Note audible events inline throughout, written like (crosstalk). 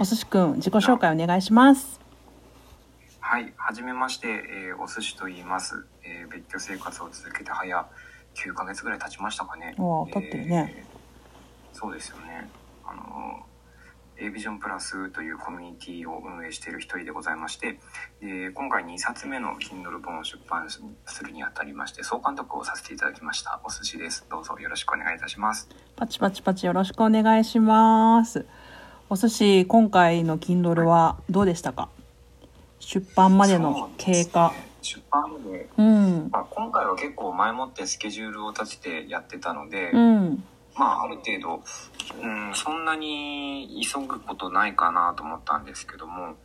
お寿司くん、自己紹介お願いします。はい、はじめまして、えーお寿司と言います。えー別居生活を続けて早9ヶ月ぐらい経ちましたかね。おー経ってるねえーそうですよね。あの A ビジョンプラスというコミュニティを運営している一人でございまして、で今回2冊目の Kindle 本を出版するにあたりまして、総監督をさせていただきました。お寿司です。どうぞよろしくお願いいたします。パチパチパチよろしくお願いします。お寿司、今回の Kindle はどうでしたか？出版までの経過。出版までうん。まあ、今回は結構前もってスケジュールを立ててやってたので、うん。まあある程度、うん、そんなに急ぐことないかなと思ったんですけども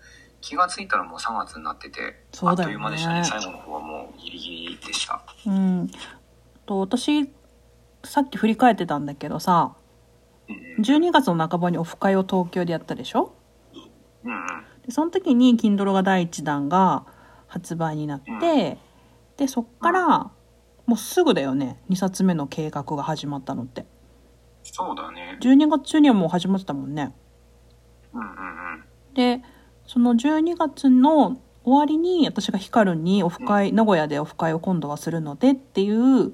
気がついたらもう3月になってて、そうだよねあっという間でしたね最後の方はもうギリギリでしたうん。と、私、さっき振り返ってたんだけどさ、うん12月の半ばにオフ会を東京でやったでしょ？でその時に Kindle が第1弾が発売になって、でそっからもうすぐだよね。2冊目の計画が始まったのって。そうだね。12月中にはもう始まってたもんね。うんうんうん。でその12月の終わりに私がヒカルにオフ会、名古屋でオフ会を今度はするのでっていう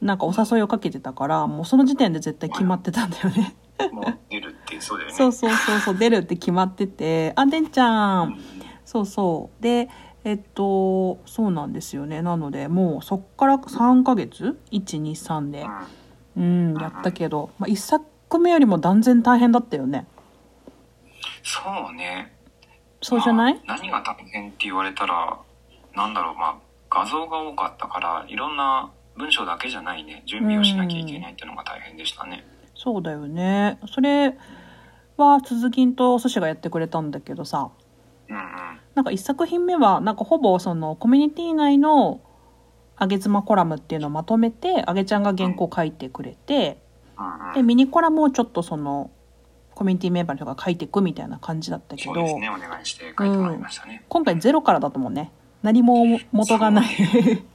なんかお誘いをかけてたからもうその時点で絶対決まってたんだよね。もう出るってそうだよね。そうそうそうそう出るって決まっててあでんちゃん。そうそう。でえっとそうなんですよね。なのでもうそっから3ヶ月？123で。うん。うんやったけど、まあ、1作目よりも断然大変だったよね。そうね。そうじゃない、まあ何が大変って言われたらなんだろう。まあ画像が多かったからいろんな文章だけじゃないね。準備をしなきゃいけないっていうのが大変でしたね。そうだよね。それは鈴木とお寿司がやってくれたんだけどさ。うんうん。なんか1作品目はなんかほぼそのコミュニティ内のあげ妻コラムっていうのをまとめてあげちゃんが原稿書いてくれて、うんうん。でミニコラムをちょっとそのコミュニティメンバーの人が書いていくみたいな感じだったけど、ね。お願いして書いてもらいましたね、今回ゼロからだったもんね何も元がない。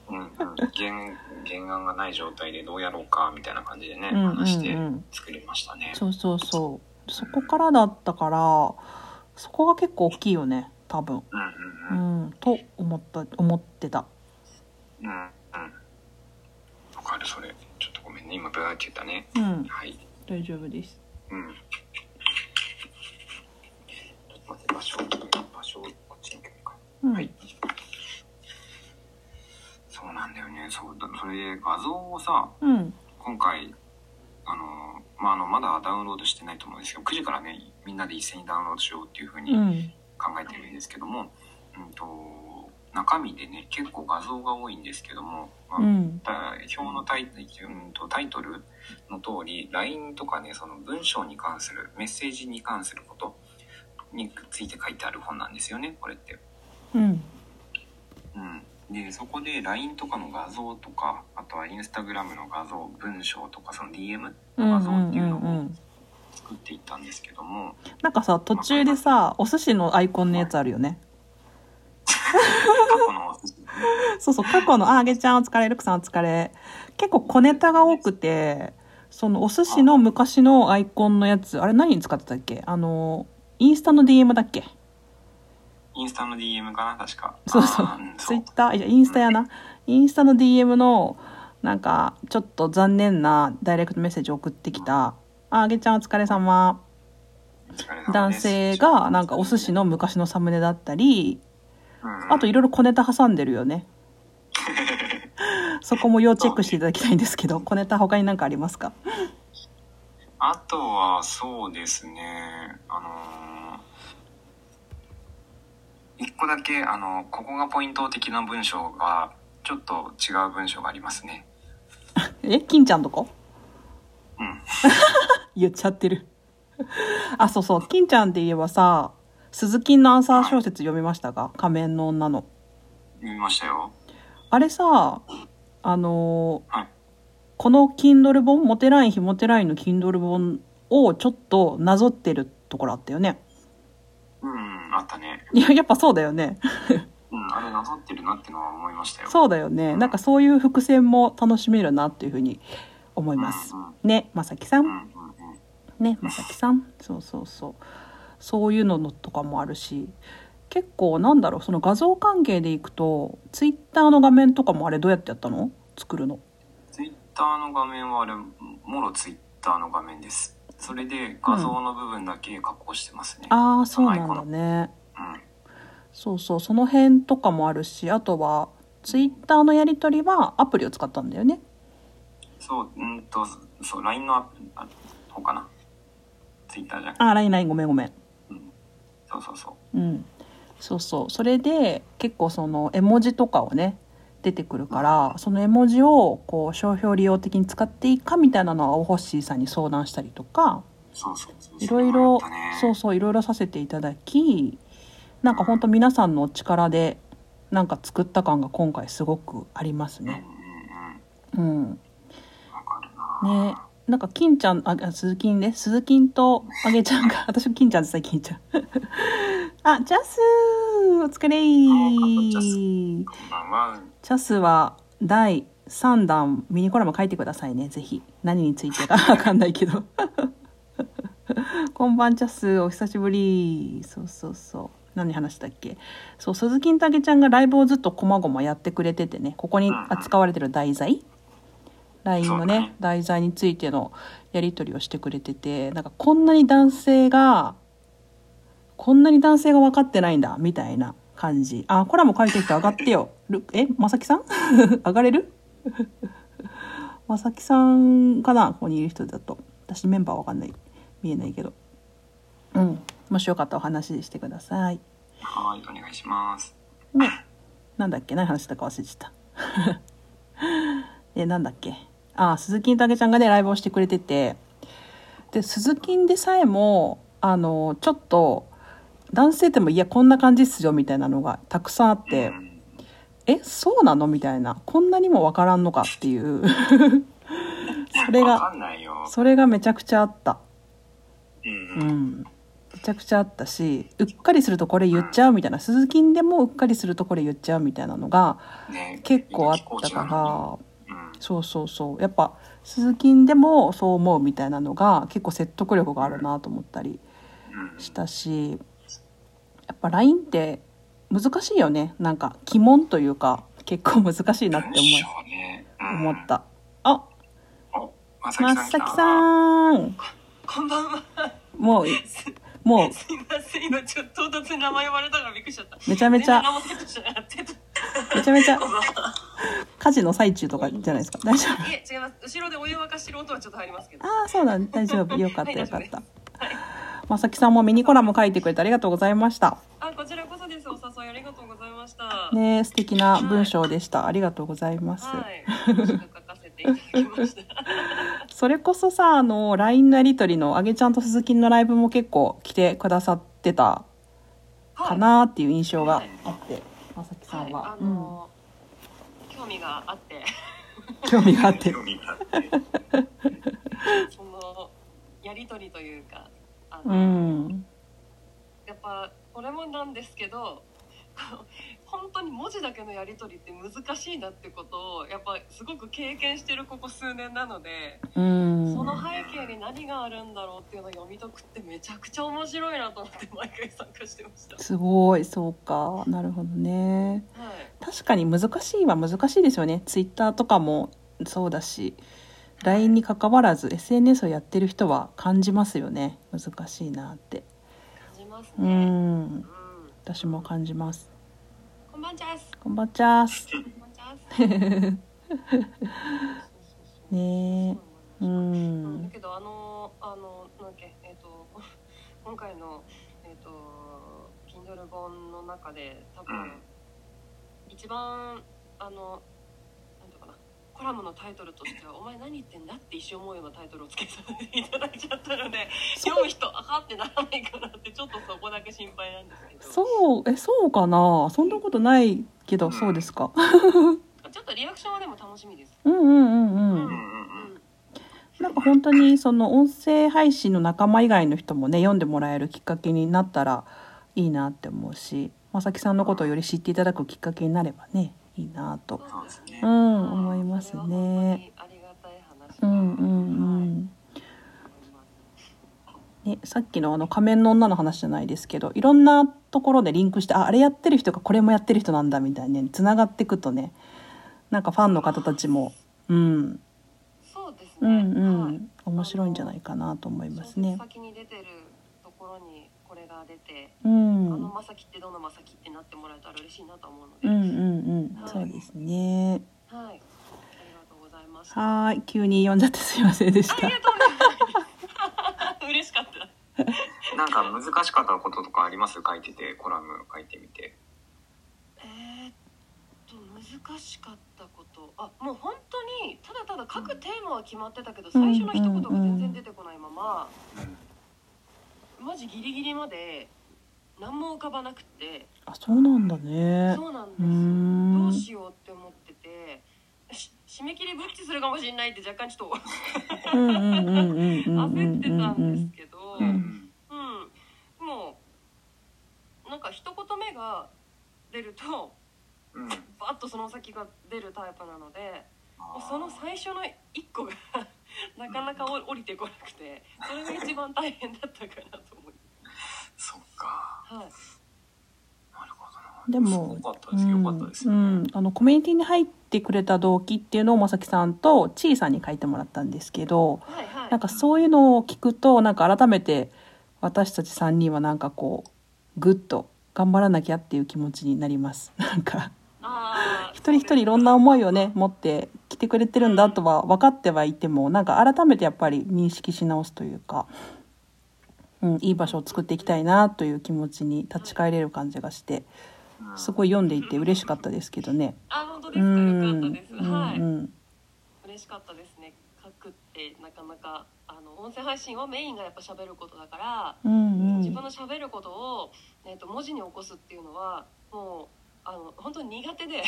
うんうん、(laughs) 原原案がない状態でどうやろうかみたいな感じでね、うんうんうん。話して作りましたね。そうそうそう。そこからだったからそこが結構大きいよね多分。うんうんうん。と思った思ってた。うんうん。うんわかるそれ。ちょっとごめんね。今ブーって言ったね。うん。はい。大丈夫です。うん。ちょっと待って場所場所こっちに行けばいいか。うん、はいそうなんだよねそうだそれで画像をさうん。今回あのまああのまだダウンロードしてないと思うんですけど9時からねみんなで一斉にダウンロードしようっていうふうにうん。考えてるんですけども、うん、と中身でね結構画像が多いんですけども、まあうん。た表のタイ,、うん、とタイトルの通り LINE とかねその文章に関するメッセージに関することについて書いてある本なんですよねこれって。うん。うん、でそこで LINE とかの画像とかあとは Instagram の画像文章とかその DM うんの画像っていうのをうんうん作っていったんですけども、なんかさ途中でさお寿司のアイコンのやつあるよね。過去のそうそう過去の「ああげちゃんお疲れルクさんお疲れ」結構小ネタが多くてそのお寿司の昔のアイコンのやつあれ何に使ってたっけ？あのインスタの DM だっけ？インスタの DM かな確か。そうそう。ツイッターいやインスタやな。インスタの DM のなんかちょっと残念なダイレクトメッセージ送ってきた「ああげちゃんお疲れ様。男性がなんかお寿司の昔のサムネだったりうん。あといろいろ小ネタ挟んでるよね。(laughs) そこも要チェックしていただきたいんですけど小ネタ他に何かありますか？あとはそうですね。あのー一個だけあのここがポイント的な文章がちょっと違う文章がありますね。(laughs) え金ちゃんとこ？うん。(laughs) 言っちゃってる。(laughs) あそうそう。金ちゃんって言えばさ鈴木のアンサー小説読みましたか？仮面の女の。見ましたよ。あれさあのーはい。この Kindle 本モテライン非モテラインの Kindle 本をちょっとなぞってるところあったよねうんあったね。いややっぱそうだよね。うんあれなぞってるなってのは思いましたよ。そうだよね。なんかそういう伏線も楽しめるなっていうふうに思います。うんうん。ねまさきさん？うんうんうん。ねまさきさん？そうそうそう。そういうのとかもあるし。結構なんだろうその画像関係でいくとツイッターの画面とかもあれどうやってやったの？作るの。ツイッターの画面はあれもろツイッターの画面ですそれで画像の部分だけ加工してますね、ああそうなんだねうん。そうそうその辺とかもあるしあとはツイッターのやり取りはアプリを使ったんだよね。そううんとそう LINE のアプあ方かな。ツイッターじゃなくて。あ LINE LINE ごめんごめん。そうそうそう。うん。そうそう。それで結構その絵文字とかをね出てくるからその絵文字をこう商標利用的に使っていいかみたいなのはオホッシーさんに相談したりとかそうそうそういろいろそうそういろいろさせていただきなんか本当皆さんのお力でなんか作った感が今回すごくありますね。うんねなんか金ちゃんああ鈴金ね。鈴金とあげちゃんが (laughs) 私金ちゃんってさ金ちゃん (laughs) あジャスお疲れジャスは。チャスは第3弾ミニコラム書いてくださいね。ぜひ。何についてかわかんないけど。(laughs) こんばんチャスお久しぶり。そうそうそう。何話したっけ？そう鈴木たけちゃんがライブをずっとこまごまやってくれててね。ここに扱われてる題材 LINE のねね。題材についてのやり取りをしてくれててなんかこんなに男性がこんなに男性が分かってないんだみたいな感じ。あコラム書いてる人上がってよ。るえまさきさん？(laughs) 上がれる？まさきさんかな？ここにいる人だと。私メンバーわかんない。見えないけど。うん。もしよかったらお話ししてください。はいお願いします。ね。なんだっけ？何話したか忘れてた。(laughs) えなんだっけ？あ鈴木たけちゃんがねライブをしてくれてて。で鈴木でさえもあのちょっと男性でもいやこんな感じっすよみたいなのがたくさんあって、うん。えそうなの？みたいな。こんなにもわからんのかっていう。(laughs) それわがそれがめちゃくちゃあった。うんめちゃくちゃあったしうっかりするとこれ言っちゃうみたいな。鈴木でもうっかりするとこれ言っちゃうみたいなのがね結構あったからそうそうそう。やっぱ鈴木でもそう思うみたいなのが結構説得力があるなと思ったりうん。したしやっぱ LINE って難しいよね。なんか鬼門というか結構難しいなって思い文章ね。うん。思った。あおまさまきさん。こんばんは。もうもう。(laughs) すいません、今ちょっと唐突に名前呼ばれたからびっくりしちゃった。めちゃめちゃ。めちゃめちゃ。家事の最中とかじゃないですか。大丈夫。いえ、違います。後ろでお湯沸かしてる音はちょっと入りますけど。ああそうだ。大丈夫。よかったはいよかった。大丈まさきさんもミニコラム書いてくれてありがとうございました。あ、こちらこそです。お誘いありがとうございました。ね素敵な文章でした。ありがとうございます、はい。楽しく書かせていただきました。(laughs) それこそさあの LINE のやり取りのあげちゃんと鈴木のライブも結構来てくださってたかなっていう印象があって、まさきさはい。んは。あ、の興味があって、うん、興味があって。興味があって。(laughs) そのやりとりというか、あうの、ん。やっぱこれもなんですけど本当に文字だけのやり取りって難しいなってことをやっぱすごく経験してるここ数年なので、うん。その背景に何があるんだろうっていうのを読み解くってめちゃくちゃ面白いなと思って毎回参加してました。すごいそうか。なるほどね。はい。確かに難しいは難しいですよね。ツイッターとかもそうだし LINE に関わらず SNS をやってる人は感じますよね。難しいなって。感じますうね。ん。うん。私も感じますこんばんちゃす。こんばんちゃーす。ねえううんだんけどあのあのなんだっけえっ、と今回のえっ、と Kindle 本の中で多分、うん一番あのコラムのタイトルとしては「お前何言ってんだ?」って一瞬思うようなタイトルをつけさせていただいちゃったので読む人あかってならないかなってちょっとそこだけ心配なんですけど。そう。えそうかな？そんなことないけどそうですか？ちょっとリアクションはでも楽しみです。うんうんうんうん。うんうんうん。なんか本当にその音声配信の仲間以外の人もね読んでもらえるきっかけになったらいいなって思うしまさきさんのことをより知っていただくきっかけになればねいいなと。そうね。う。ん思いますね。うんうんうはいん。ね、さっきのあの仮面の女の話じゃないですけどいろんなところでリンクしてああれやってる人がこれもやってる人なんだみたいにねつながっていくとねなんかファンの方たちも、うん、そうですね、うんうはい。ん面白いんじゃないかなと思いますね。先に出てるが出て、うん、あのまさきってどのまさきってなってもらえたら嬉しいなと思うので、うんうんうん。そうですね。はい。ありがとうございました。はーい。急に読んじゃってすいませんでした。あり。がとうございます。嬉しかった。なんか難しかったこととかあります？書いててコラム書いてみて。えーっと難しかったこと。あもう本当にただただ書くテーマは決まってたけど最初の一言が全然出てこないまま、マジギリギリまで何も浮かばなくって。あそうなんだね。そうなんですどうしようって思ってて。し締め切りブッチするかもしれないって若干ちょっと焦ってたんですけど、ううんんもうなんか一言目が出るとうんバッとその先が出るタイプなのでもうその最初の一個が (laughs) なかなか降りてこなくてそれが一番大変だったかなと思いそっか。はい。なるほどな。でもすごかったです。よかったですうん、あのコミュニティに入ってくれた動機っていうのをまさきさんとちいさんに書いてもらったんですけどはいはい。なんかそういうのを聞くとなんか改めて私たち3人はなんかこうグッと頑張らなきゃっていう気持ちになります。なんか一人一人いろんな思いをね持って来てくれてるんだとは分かってはいてもなんか改めてやっぱり認識し直すというか、うん、いい場所を作っていきたいなという気持ちに立ち返れる感じがしてうん。すごい読んでいて嬉しかったですけどね。あ本当ですか？うんよかったです。はい。うん嬉しかったですね。書くってなかなかあの音声配信はメインがやっぱ喋ることだから、うんうん。自分の喋ることを、えー、と文字に起こすっていうのはもうあの本当に苦手で。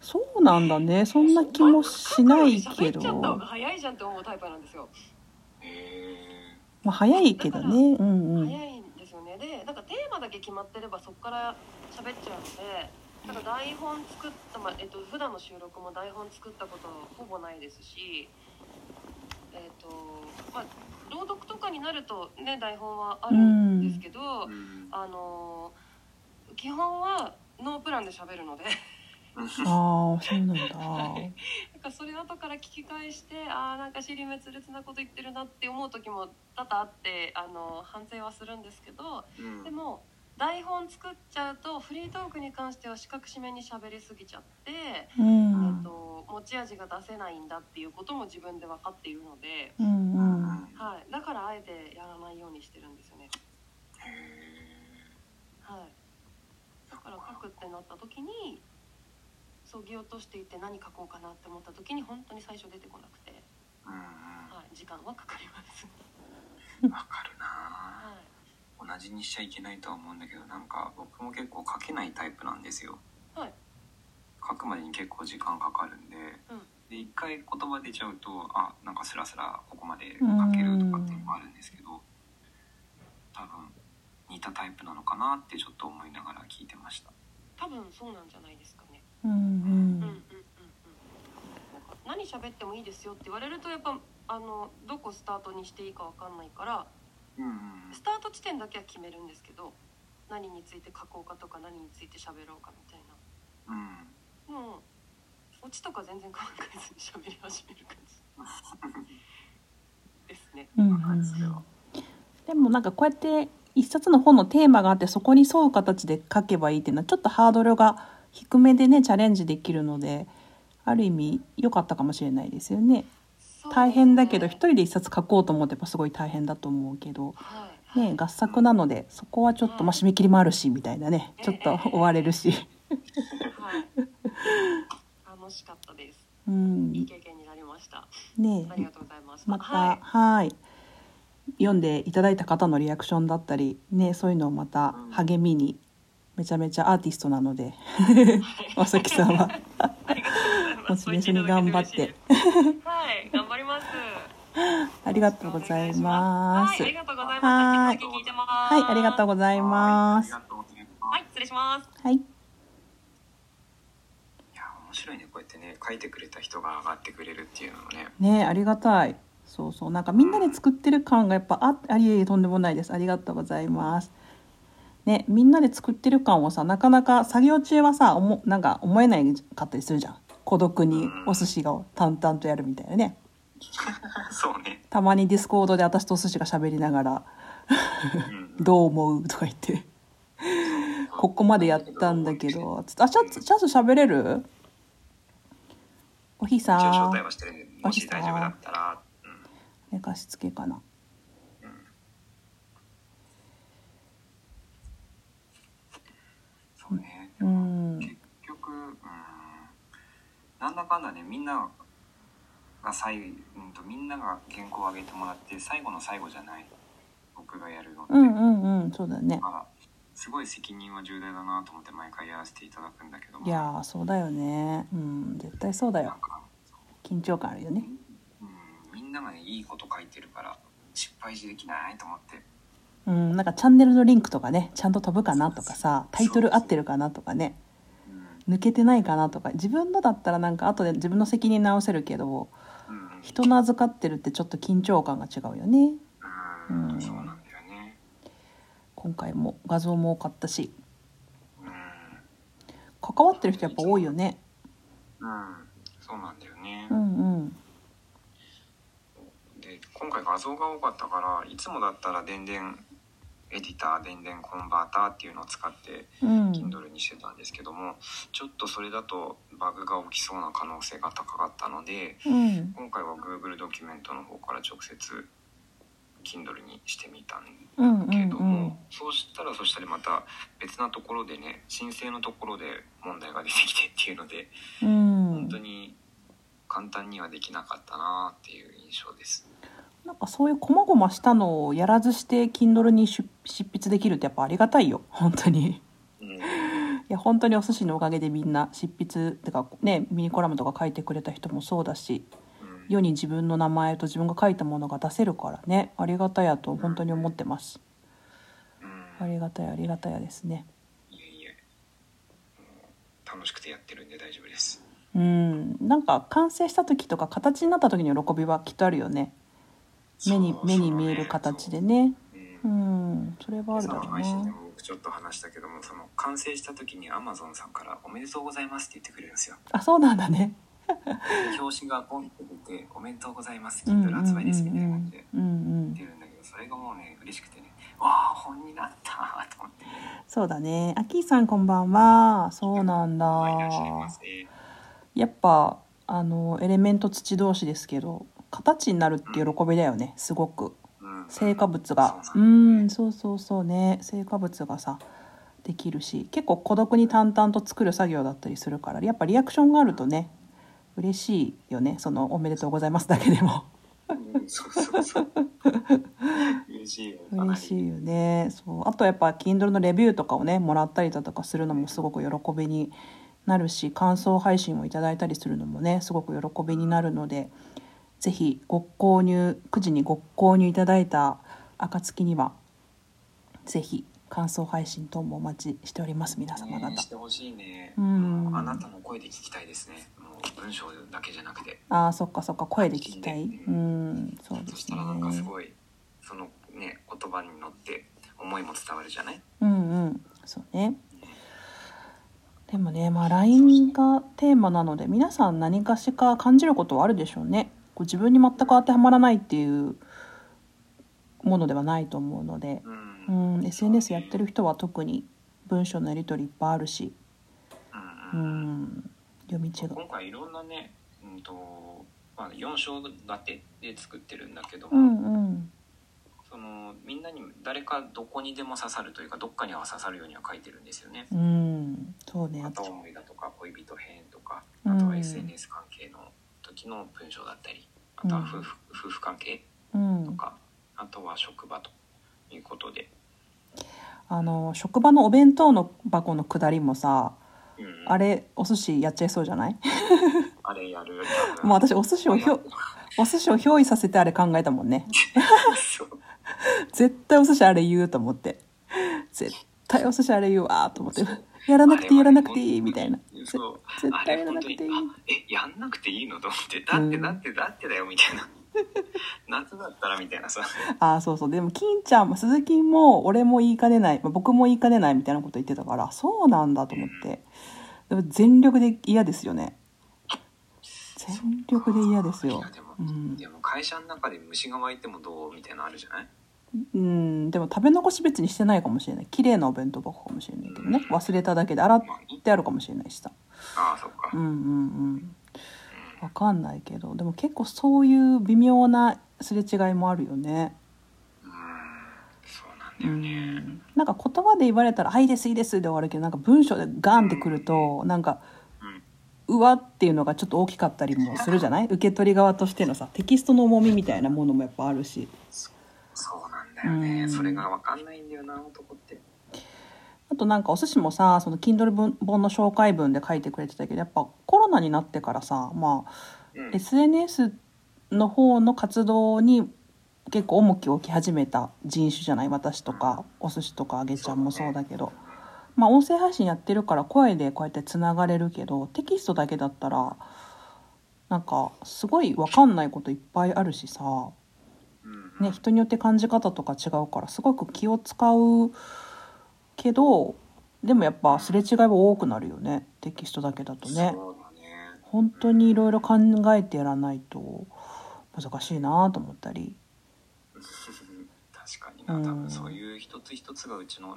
そうなんだね。そんな気もしないけど。喋っちゃった方が早いじゃんって思うタイプなんですよ、へまあ早いけどね。うんうん。早いんですよね。でなんかテーマだけ決まってればそこから喋っちゃうのでなんか台本作った、まあえっと普段の収録も台本作ったことほぼないですしえっ、とまあ朗読とかになるとね台本はあるんですけど、ーうん。あの基本はノープランで喋るので。ああそうなんだ。(laughs) なんかそれ後から聞き返してああなんか尻滅裂なこと言ってるなって思う時も多々あってあの反省はするんですけどうん。でも台本作っちゃうとフリートークに関しては四角締めに喋りすぎちゃって、うえんっと持ち味が出せないんだっていうことも自分で分かっているので、うんうん。はい、だからあえてやらないようにしてるんですよね。へはい、書くってなった時にそぎ落としていって何書こうかなって思った時に本当に最初出てこなくて、ーうん。はい、時間はかかります。うんわかるな。はい。同じにしちゃいけないとは思うんだけどなんか僕も結構書けないタイプなんですよ。はい。書くまでに結構時間かかるんで、うん。で一回言葉出ちゃうとあなんかスラスラここまで書けるとかっていうのもあるんですけど多分似たタイプなのかなってちょっと思いながら聞いてました多分そうなんじゃないですかね。うんうんうんうんうんうん。なんか何喋ってもいいですよって言われるとやっぱあのどこスタートにしていいかわかんないからうんうんスタート地点だけは決めるんですけど何について書こうかとか何について喋ろうかみたいな。うんもうオチとか全然考えずに喋り始める感じ (laughs) ですね。うんうんでもなんかこうやって一冊の本のテーマがあってそこに沿う形で書けばいいっていうのはちょっとハードルが低めでねチャレンジできるのである意味良かったかもしれないですよね。大変だけど一人で一冊書こうと思ってもすごい大変だと思うけど、はい、ね、合作なのでそこはちょっと、まあ、締め切りもあるしみたいなねちょっと追われるし、はい、楽しかったです。うん。いい経験になりました。ねありがとうございました。また。はい、はい読んでいただいた方のリアクションだったりねそういうのをまた励みにめちゃめちゃアーティストなので (laughs) まさきさんは。モチベーションに頑張って。はい、頑張ります。(laughs) ありがとうございます。はい、ありがとうございはます。い引き続き聞いてます。はいありがとうございます。はい。ありがとうございます。はい、失礼します。はい。いや面白いね。こうやってね書いてくれた人が上がってくれるっていうのもね。ねありがたいそうそう。なんかみんなで作ってる感がやっぱあありえとんでもないです。ありがとうございます。ねみんなで作ってる感をさなかなか作業中はさおもなんか思えないかったりするじゃん。孤独にお寿司が淡々とやるみたいなね。(laughs) そうね。たまに Discord で私とお寿司が喋りながらうん「どう思う?」とか言って「ここまでやったんだけ。ど」つってあチャツチャツ喋れる？おひさん。で、もし大丈夫だったら、うん寝かしつけかな。そうね。うん。結局、うん、なんだかんだね、みんなが最後、うんと、みんなが原稿を上げてもらって、最後の最後じゃない。僕がやるのって。うんうんうん。そうだね。まあ、すごい責任は重大だなと思って毎回やらせていただくんだけども。いやーそうだよね。うん。絶対そうだよ。緊張感あるよね。うん、みんながねいいこと書いてるから失敗できないと思って。うんなんかチャンネルのリンクとかねちゃんと飛ぶかなとかさタイトル合ってるかなとかねうん。抜けてないかなとか。自分のだったらなんか後で自分の責任直せるけどうん。人の預かってるってちょっと緊張感が違うよね。うんうん。そうなんだよね。今回も画像も多かったし。うん。関わってる人やっぱ多いよね。うん。そうなんだよね。うんうん。で今回画像が多かったからいつもだったら電電エディター電電コンバーターっていうのを使ってうん。Kindle にしてたんですけどもちょっとそれだとバグが起きそうな可能性が高かったのでうん。今回は Google ドキュメントの方から直接 Kindle にしてみたんうんうんけども、うん。そうしたらそしたらまた別なところでね申請のところで問題が出てきてっていうのでうん。本当に簡単にはできなかったなっていう印象です。なんかそういう細々したのをやらずして Kindle に出執筆できるってやっぱありがたいよ。本当に。うん。いや本当にお寿司のおかげでみんな執筆ってかねミニコラムとか書いてくれた人もそうだしうん。世に自分の名前と自分が書いたものが出せるからね。ありがたやと本当に思ってます。うん。ありがたやありがたやですね。いえいえ。もう楽しくてやってるんで大丈夫です。うん。なんか完成した時とか形になった時の喜びはきっとあるよね目に目に見える形でね。そうん。それはあるだろう今朝の配信でなも僕ちょっと話したけどもその完成した時に Amazon さんから「おめでとうございます」って言ってくれるんですよ。あそうなんだね。表紙がポンって出て「おめでとうございます」うんうん Kindle 発売ですみたいな感じで。うんうん出るん。だけどそれがもうね嬉しくてね。わあ本になったと思って。そうだね。アキーさんこんばんは。そうなんだ。やっぱあのエレメント土同士ですけど形になるって喜びだよねすごく。うん。成果物が。そうんそうそうそうね。成果物がさできるし。結構孤独に淡々と作る作業だったりするからやっぱリアクションがあるとね嬉しいよね。その「おめでとうございます」だけでも。うんそうそうそう。嬉しいよ嬉しいよね。そう。あとやっぱ Kindle のレビューとかをねもらったりだとかするのもすごく喜びになるし感想配信をいただいたりするのもねすごく喜びになるのでぜひご購入9時にご購入いただいた暁にはぜひ感想配信等もお待ちしております。皆様方。ねしてほしいね。うん。あなたの声で聞きたいですね。もう文章だけじゃなくて。ああそっかそっか。声で聞きたい。うんそうですね。そしたらなんかすごいそのね言葉に乗って思いも伝わるじゃない？うんうん。そうね。でもねまあ LINE がテーマなので皆さん何かしか感じることはあるでしょうねこう自分に全く当てはまらないっていうものではないと思うので、ううんん、SNS やってる人は特に文章のやり取りいっぱいあるし、ううんん、読み違う。今回いろんなね、うんとまあ、4章立てで作ってるんだけども、うんうん。そのみんなに誰かどこにでも刺さるというかどっかには刺さるようには書いてるんですよね。うんそうね。片思いだとか恋人編とかうん。あとは SNS 関係の時の文章だったりあとは夫婦,、夫婦関係うん。とかあとは職場ということで、あの職場のお弁当の箱の下りもさうん。あれお寿司やっちゃいそうじゃない？(laughs) あれやる。(laughs) もう私お寿司をひょお寿司を憑依させてあれ考えたもんね。(laughs) 絶対お寿司あれ言うと思って。絶対お寿司あれ言うわと思ってやらなくていいやらなくていいみたいな。ぜそう。絶対やらなくていい。やんなくていいの？と思って。だってうんだってだってだよみたいな。夏だったらみたいなさああそうそう。でも金ちゃんも鈴木も俺も言いかねない。まあ僕も言いかねないみたいなこと言ってたからそうなんだと思って。でも全力で嫌ですよね。全力で嫌ですよ。いやでも、うん。でも会社の中で虫が湧いてもどう？みたいなのあるじゃない？うんでも食べ残し別にしてないかもしれない。綺麗なお弁当箱かもしれないけどね。忘れただけで洗ってあるかもしれないしさ。ああそっか、うんうんうん。わかんないけど。でも結構そういう微妙なすれ違いもあるよね。うんそうなんうだよね、ん。なんか言葉で言われたら「あいいですいいです」で終わるけどなんか文章でガンってくるとなんかうわっていうのがちょっと大きかったりもするじゃない？受け取り側としてのさテキストの重みみたいなものもやっぱあるしだよね、うん。それが分かんないんだよな男って。あとなんかお寿司もさその Kindle 本本の紹介文で書いてくれてたけどやっぱコロナになってからさまあうん。SNS の方の活動に結構重きを置き始めた人種じゃない？私とかお寿司とかあげちゃんもそうだけど、まあ音声配信やってるから声でこうやってつながれるけどテキストだけだったらなんかすごい分かんないこといっぱいあるしさ、うんね、人によって感じ方とか違うからすごく気を使うけどでもやっぱすれ違いは多くなるよね。テキストだけだとね。本当にいろいろ考えてやらないと難しいなと思ったり。確かにな。うん。多分そういう一つ一つがうちの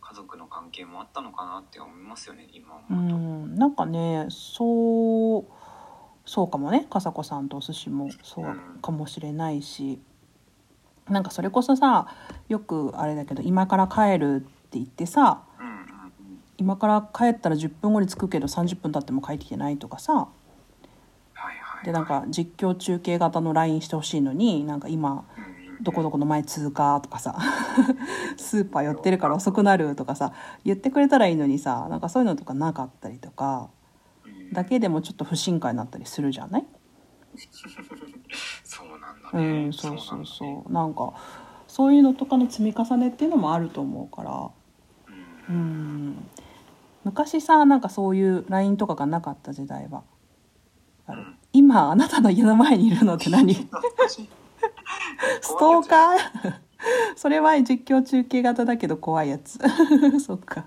家族の関係もあったのかなって思いますよね今う思うと、ん。なんかねそうそうかもね。笠子さんとお寿司もそうかもしれないし。なんかそれこそさよくあれだけど今から帰るって言ってさ今から帰ったら10分後に着くけど30分経っても帰ってきてないとかさ。でなんか実況中継型の LINE してほしいのになんか今どこどこの前通過とかさ (laughs) スーパー寄ってるから遅くなるとかさ言ってくれたらいいのにさなんかそういうのとかなかったりとか。うんだけでもちょっと不信感になったりするじゃない？そうなんだうね、んそうそうそう。なんかそういうのとかの積み重ねっていうのもあると思うから。うん。うん昔さなんかそういう LINE とかがなかった時代は。うん。今あなたの家の前にいるのって何？(laughs) ストーカー？(laughs) それは実況中継型だけど怖いやつ。(laughs) そっか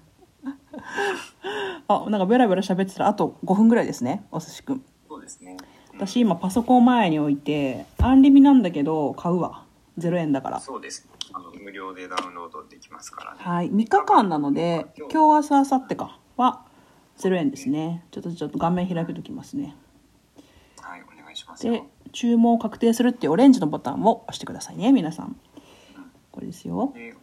(laughs) あなんかベラベラ喋ってたらあと5分ぐらいですねお寿司くんそうですね。私今パソコン前に置いてアンリミなんだけど買うわ。0円だから。そうですあの無料でダウンロードできますからね。はい。3日間なので今日。明日明後日かは0円ですね。ちょっとちょっと画面開けときますね。はいお願いしますよ。で注文を確定するっていうオレンジのボタンを押してくださいね皆さん。これですよ。で、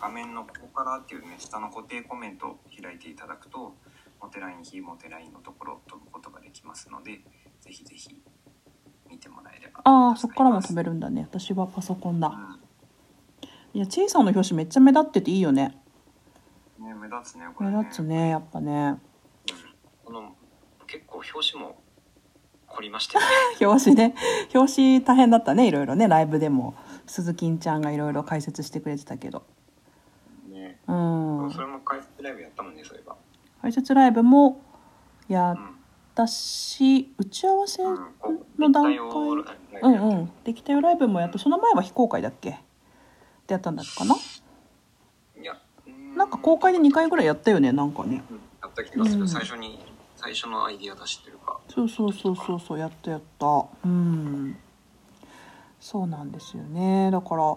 画面のここからっていうね下の固定コメントを開いていただくとモテライン非モテラインのところを飛ぶことができますのでぜひぜひ見てもらえれば。ああそっからも飛べる、るんだね。私はパソコンだ。うん。いや小さな表紙めっちゃ目立ってていいよね。ね、目立つねこれね。目立つねやっぱね。うん。この結構表紙も凝りましたよね。(laughs) 表紙ね。表紙大変だったねいろいろね。ライブでも。鈴木ちゃんがいろいろ解説してくれてたけど。ねうん。それも解説ライブやったもんねそういえば。解説ライブもやっうんたし打ち合わせの段階うんうんできたよライブもやってその前は非公開だっけ？でやったんだっけかな？いやうなんか公開で2回ぐらいやったよねなんかね。うんやった気がする、うん。最初に最初のアイディア出しっていうかそうそうそうそうそうやったやった。うん。そうなんですよね。だから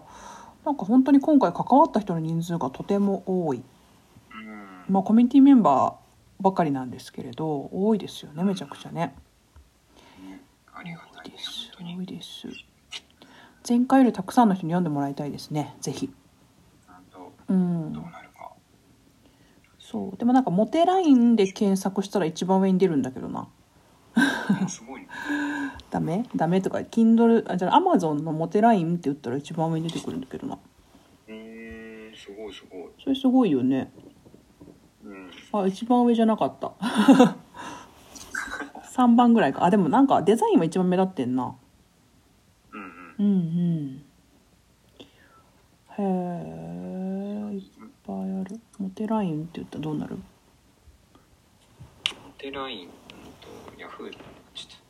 なんか本当に今回関わった人の人数がとても多い。うん。まあコミュニティメンバーばかりなんですけれど多いですよねめちゃくちゃね。ねありがたいね多いです多いです。前回よりたくさんの人に読んでもらいたいですねぜひ。うん。そう。でもなんかモテラインで検索したら一番上に出るんだけどな。すごいね (laughs) ダメ？ダメとか Kindle あじゃあ Amazon のモテラインって言ったら一番上に出てくるんだけどな。うーんすごいすごい。それすごいよね。うん。あ一番上じゃなかった。(laughs) 3番ぐらいか。あでもなんかデザインは一番目立ってんな。うんうん。うんうん。へえいっぱいある。モテラインって言ったらどうなる？モテラインうんとヤフーちょっ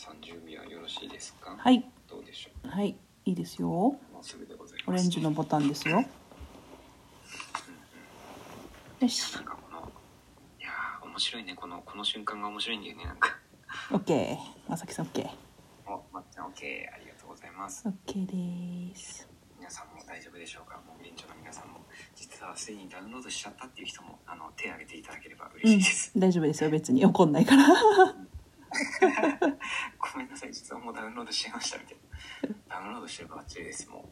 さん準備はよろしいですかはい。どうでしょはい。いいですよ。うもうすぐでございます。オレンジのボタンですよ。よし。なんかこのいやー面白いね。このこの瞬間が面白いんだよねなんか。OK まさきさん OK おまっちゃん OK ありがとうございます。OK です。皆さんも大丈夫でしょうか？もう現地の皆さんも。実はすでにダウンロードしちゃったっていう人もあの手を挙げていただければうん嬉しいです、大丈夫ですよ。別に怒んないから (laughs) (laughs) ごめんなさい実はもうダウンロードしちゃいましたみたいな。ダウンロードしてればバッチリですも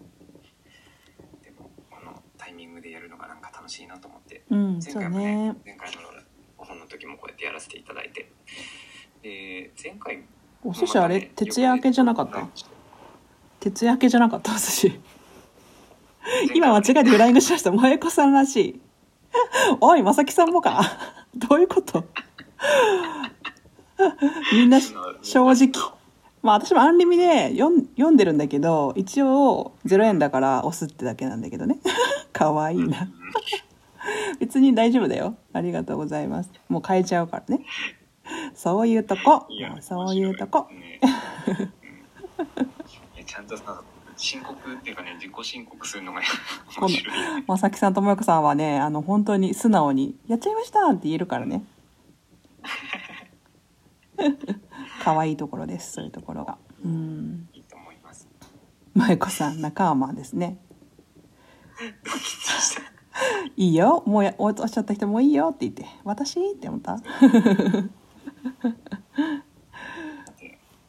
う。でもこのタイミングでやるのがなんか楽しいなと思って。うん前回もそうね。ね前回のお本の時もこうやってやらせていただいて。で前回お寿司あれ徹夜明けじゃなかった？徹夜明けじゃなかった？お寿司。今間違えてフライングしました。萌子さんらしい。おいまさきさんもか。どういうこと？(laughs) みんな正直。まあ私もアンリミで読ん読んでるんだけど一応0円だから押すってだけなんだけどね。(laughs) かわいいな。別に大丈夫だよ。ありがとうございます。もう変えちゃうからね。そういうとこ。そういうとこ。ちゃんとさ申告っていうかね自己申告するのが (laughs) 面白い。まさきさんともよこさんはねあの本当に素直に「やっちゃいました!」って言えるからね (laughs) 可愛いところですそういうところが。うん。いいと思います。まゆこさん仲間ですね。(laughs) いいよ。もうや落としちゃった人もいいよって言って「私?」って思った？で (laughs)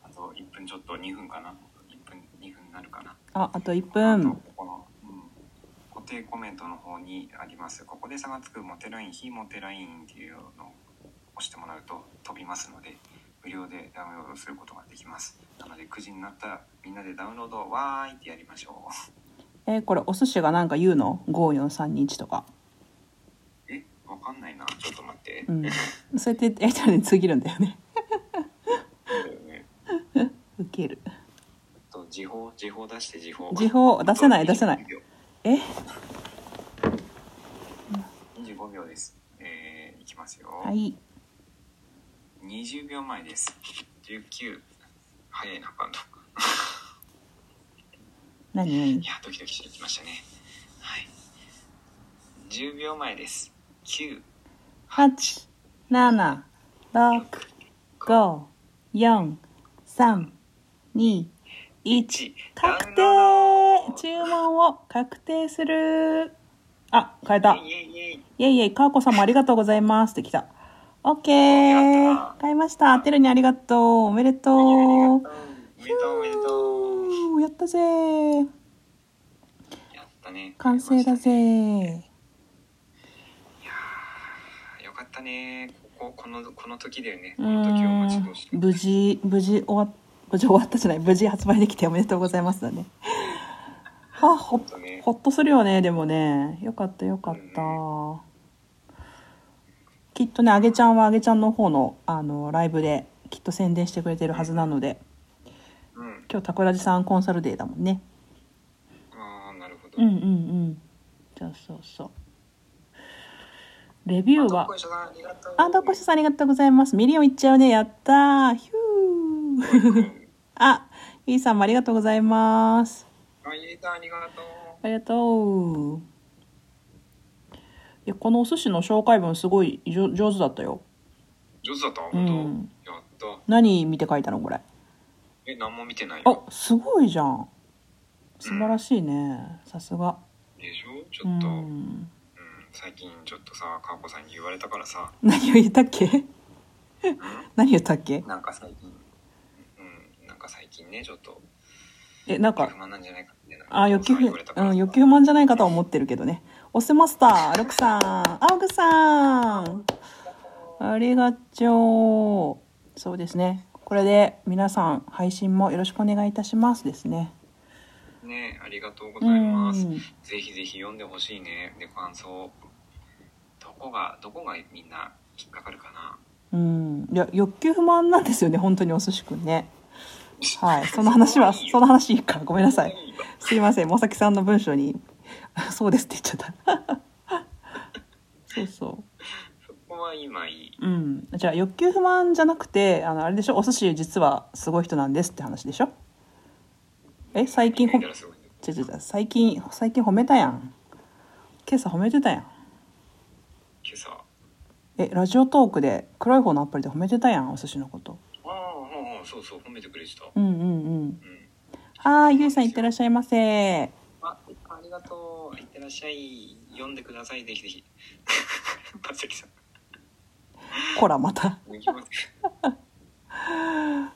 あと1分ちょっと2分かな。1分2分になるかな。ああと1あと分ここの、うん、固定コメントの方にあります。ここで差がつくモテライン非モテラインっていうのを押してもらうと飛びますので無料でダウンロードすることができます。なので9時になったらみんなでダウンロードわーいってやりましょう。えーこれお寿司がなんか言うの？54321とか。えわかんないな。ちょっと待って、うん。そうやってやったらね次るんだよね。そうだよね。ウケる。と時報？時報出して時報。時報出せない出せない。25秒。え？25秒です。えー、いきますよ、はい20秒前です。19早いなバンド何 (laughs) 何？いやドキドキしてきましたね。はい。10秒前です。9 8 7 6 5 4 3 2 1確定。注文を確定する。あ変えた。イエイイエイイェイ。イェイかーこさんもありがとうございます。ってきたオッケやー買いました。てるにありがとう。おめでとう。おめでとうおめでとう。やったぜ。やったね。完成だぜ。いやーよかったね。こここのこの時だよね。うこの時を待ちー遠しん無事無事終わ無事終わったじゃない。無事発売できておめでとうございますだね。(laughs) はあほほっとするよねでもね。よかったよかった、きっとねあげちゃんはあげちゃんの方のあのライブできっと宣伝してくれてるはずなので。うん。今日タコラジさんコンサルデーだもんね。ああなるほど。うんうんうん。そうそうそう。レビューは。あどっこいしょさんありがとう。ございます。ミリオンいっちゃうね。やったー。ヒュー。(laughs) あゆいさんもありがとうございます。あゆいさんありがとう。ありがとう。いやこのお寿司の紹介文すごい上上手だったよ。上手だった？う本当、ん。やった。何見て書いたのこれ？え何も見てないよ。あすごいじゃん。素晴らしいね。さすが。でしょ？ちうょっと、うん。ん。最近ちょっとさかーこさんに言われたからさ、何を言ったっけ？うん、何言ったっけ？なんか最近。うん。なんか最近ねちょっと。えなんか不満なんじゃないかってなあ欲求不満じゃないかとは思ってるけどねオスマスタールクさん青グさん。ありがとう。そうですね。これで皆さん配信もよろしくお願いいたしますですね。ねありがとうごうざいます。ん。ぜひぜひ読んでほしいね。で感想。どこがどこがみんな引っかかるかな。うん。いや欲求不満なんですよね本当にお寿司くんね。(laughs) はい。その話はその話いいかごめんなさい。すいません、まさきさんの文章に、(laughs) そうですって言っちゃった。(laughs) そうそそこは今いい。うん。じゃあ欲求不満じゃなくてあのあれでしょ？お寿司実はすごい人なんですって話でしょ？え最近ほ見たらすごい違う違う違う。最近最近褒めたやん。今朝褒めてたやん。今朝。えラジオトークで黒い方のアプリで褒めてたやんお寿司のこと。ああうんうんそうそう褒めてくれてた。うんうんうん。うん。はーいゆいさんいってらっしゃいませ。あありがとう。いってらっしゃい。読んでください。ぜひぜひ。パツキさん。こらまた。(laughs)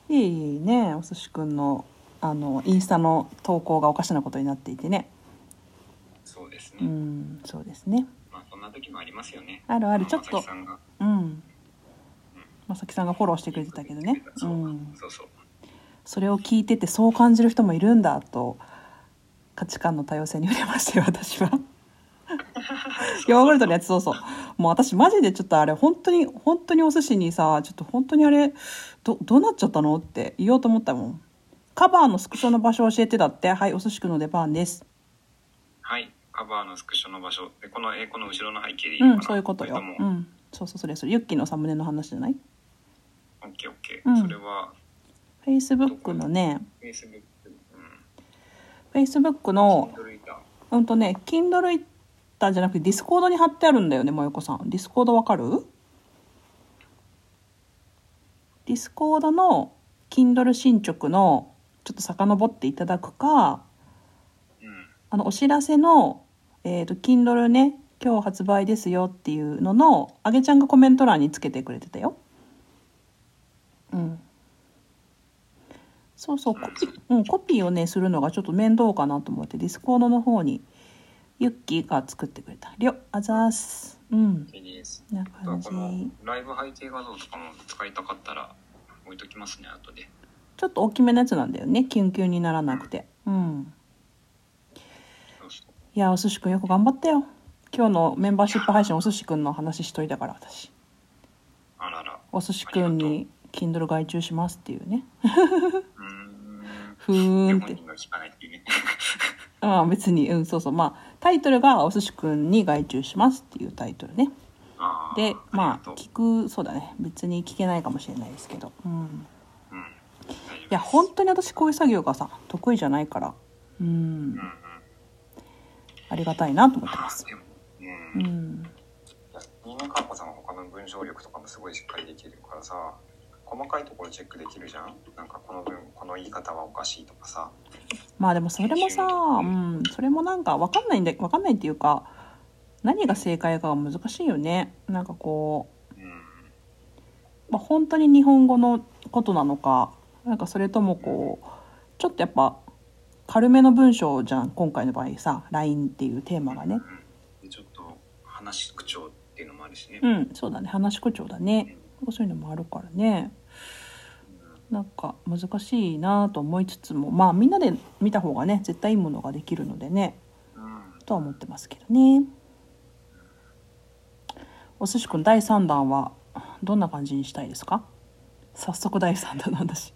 いいね。お寿司くんのあのインスタの投稿がおかしなことになっていてね。そうですうね、ん。そうですね。まあそんな時もありますよね。あるある。まちょっと。うん。まさきさんがフォローしてくれてたけどね。うんそうそうそれを聞いててそう感じる人もいるんだと価値観の多様性に触れましたよ私は。(laughs) ヨーグルトのやつそうそう。もう私マジでちょっとあれ本当に本当にお寿司にさちょっと本当にあれどどうなっちゃったのって言おうと思ったもん。カバーのスクショの場所教えてだって。はいお寿司くんの出番です。はい。カバーのスクショの場所でこのえこの後ろの背景でいいうんそういうことよ。うん。そうそうそれそれ。ユッキーのサムネの話じゃない？オッケーオッケうん。ーそれは Facebook のね。Facebook うん Facebook のうんとね Kindle イッターじゃなくて Discord に貼ってあるんだよねもよこさん。Discord わかる？Discord の Kindle 進捗のちょっと遡っていただくかうん。あのお知らせの、えー、と Kindle ね今日発売ですよっていうののあげちゃんがコメント欄につけてくれてたよ。うんそうそう。コピ,、うん、コピーをねするのがちょっと面倒かなと思って Discord の方にユッキーが作ってくれた。りょあざーす。うん。なこ感じ。のライブ背景画像とかも使いたかったら置いときますね後で。ちょっと大きめのやつなんだよね。キュンキュンにならなくて。うん。いやお寿司くんよく頑張ったよ。今日のメンバーシップ配信お寿司くんの話しといたから私。あらら。お寿司くんに Kindle 外注しますっていうねふーんって。本人が聞かないっていうね。ま (laughs) あ別にうんそうそう。まあタイトルが「お寿司くんに外注します」っていうタイトルね。でまあ聞くそうだね。別に聞けないかもしれないですけど。うん。うん。いや本当に私こういう作業がさ得意じゃないから。うん。うんうんありがたいなと思ってまあすでもううん。ん新見かっこさんは他の文章力とかもすごいしっかりできるからさ細かいところチェックできるじゃん？なんかこの文この言い方はおかしいとかさ。まあでもそれもさうん。それもなんか分かんないんで分かんないっていうか何が正解かが難しいよね。なんかこううん。まあ、本当に日本語のことなのかなんかそれともこうちょっとやっぱ軽めの文章じゃん今回の場合さ LINE っていうテーマがね。うんでちょっと話し口調っていうのもあるしね、うんそうだね。話し口調だね。そういうのもあるからねなんか難しいなと思いつつもまあみんなで見た方がね絶対いいものができるのでねうん。とは思ってますけどね。お寿司くん第3弾はどんな感じにしたいですか？早速第3弾なんだし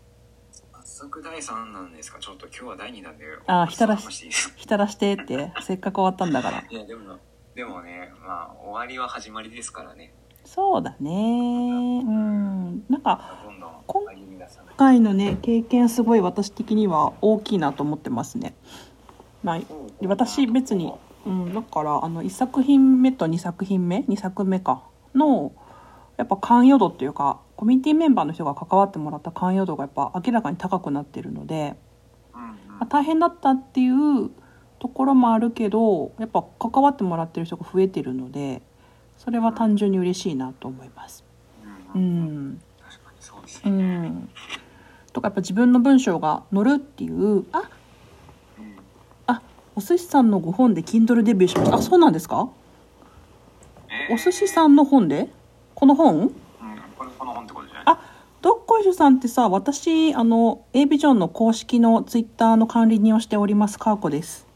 早速第3弾ですか？ちょっと今日は第2弾であーひたらし浸らしてってせっかく終わったんだから。(laughs) いやでもでもねまあ終わりは始まりですからね。そうだね。うん。なんか今回のね経験すごい私的には大きいなと思ってますね。まあ私別にうん。だからあの1作品目と2作品目2作目かのやっぱ関与度っていうかコミュニティメンバーの人が関わってもらった関与度がやっぱ明らかに高くなってるので、まあ、大変だったっていうところもあるけどやっぱ関わってもらってる人が増えてるのでそれは単純に嬉しいなと思います。ううんそうですうね、ん、とかやっぱ自分の文章が載るっていうあうん。あお寿司さんのご本で Kindle デビューしました。あそうなんですか？えー。お寿司さんの本で？この本？うん、これこの本ってことじゃない？あどっこいしょさんってさ私あの A ビジョンの公式のツイッターの管理人をしておりますかーこです。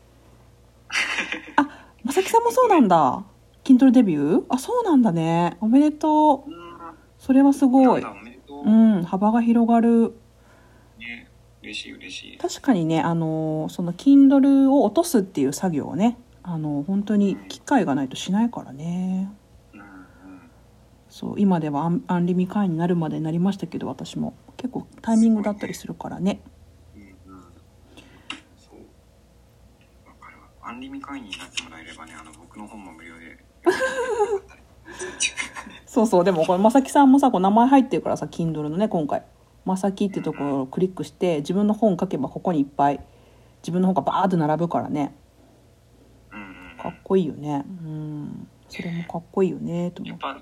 (laughs) あまさきさんもそうなんだ。Kindle デビュー？あそうなんだね。おめでとう。うん。それはすごいう、うん幅が広がる。ね嬉しい嬉しい。確かにねあのその Kindle を落とすっていう作業をねあの本当に機会がないとしないからね。うんうん。そう今ではアンアンリミ会員になるまでになりましたけど私も。結構タイミングだったりするからね。うんうん。そう。だからアンリミ会員になってもらえればねあの僕の本も無料で (laughs) そうそう。でもこれまさきさんもさこう名前入ってるからさ Kindle のね今回。まさきってところをクリックして自分の本書けばここにいっぱい。自分の本がバーって並ぶからね。かっこいいよね。うん。それもかっこいいよねと思っぱ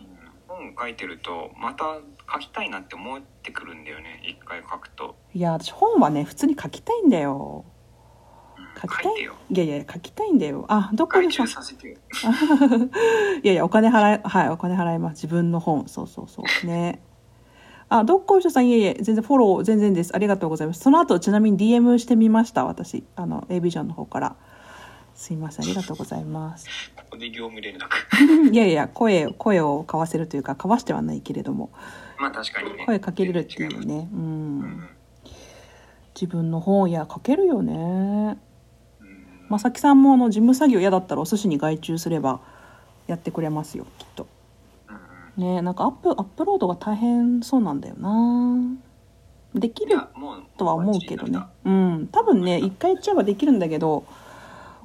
本書いてるとまた書きたいなって思ってくるんだよね。一回書くと。いや私本はね普通に書きたいんだよ書きたい書いやいや書きたいんだよ。あどっかでしょ外注させてよ。(laughs) いやいやお金払いはいお金払います。自分の本。そうそうそう。ね。あどっこいしょさん。いえいえ全然フォロー全然です。ありがとうございます。その後ちなみに DM してみました。私。あの A ビジョンの方から。すいません。ありがとうございます。ここで業務連絡。(laughs) いやいや声を声を交わせるというか交わしてはないけれども。まあ確かにね。声かけれるっていうね。ううん。ん自分の本いや書けるよねうんまさきさんもあの事務作業嫌だったらお寿司に外注すればやってくれますよきっと。うんねなんかアップアップロードが大変そうなんだよな。できいるとは思うけどね。うん多分ね一回やっちゃえばできるんだけど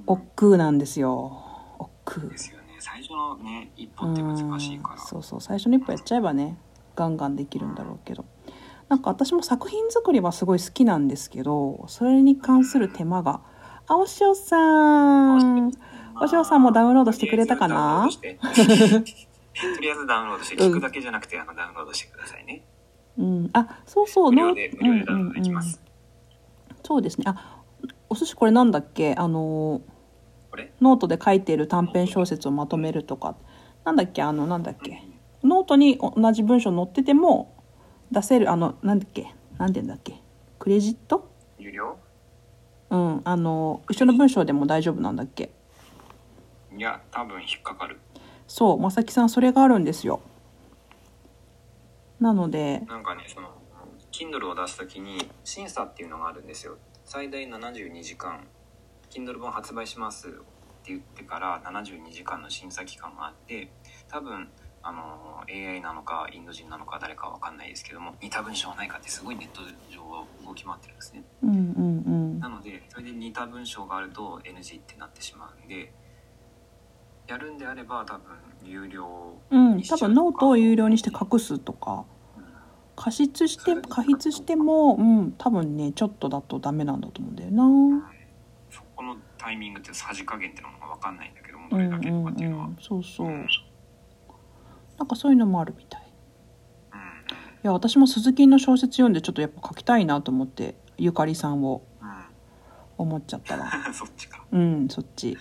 億劫なんですよ。億劫。ですよね。最初のね一歩って難しいから。そうそう。最初の一歩やっちゃえばねガンガンできるんだろうけど。なんか私も作品作りはすごい好きなんですけどそれに関する手間があおしおさん。おしおさんもダウンロードしてくれたかな？とりあえずダウンロードして聞くだけじゃなくてあのダウンロードしてくださいね。うん。あそうそう。無ノー料で無料でダウンロードできます。そうですね。あお寿司これなんだっけ？あのノートで書いてる短編小説をまとめるとか。なんだっけ？あのなんだっけ？ノートに同じ文章載ってても出せるあのなんだっけ？なんて言うんだっけ？クレジット？有料？うんあの一緒の文章でも大丈夫なんだっけ？いや多分引っかかる。そうまさきさんそれがあるんですよ。なのでなんかねその Kindle を出す時に審査っていうのがあるんですよ。最大72時間 Kindle 本発売しますって言ってから72時間の審査期間があって多分あの AI なのかインド人なのか誰かわかんないですけども似た文章はないかってすごいネット上は動き回ってるんですね。うんうんなのでそれで似た文章があると NG ってなってしまうんでやるんであれば多分有料うん多分ノートを有料にして隠すとか。加筆して加筆してもうん多分ねちょっとだとダメなんだと思うんだよな。そこのタイミングってさじ加減っていうのが分かんないんだけどもうんどれだけとかっていうのは、うんそうそうなんかそういうのもあるみたい。うん。いや私も鈴木の小説読んでちょっとやっぱ書きたいなと思ってゆかりさんを思っちゃったわ。うん、そっちか。うんそっち。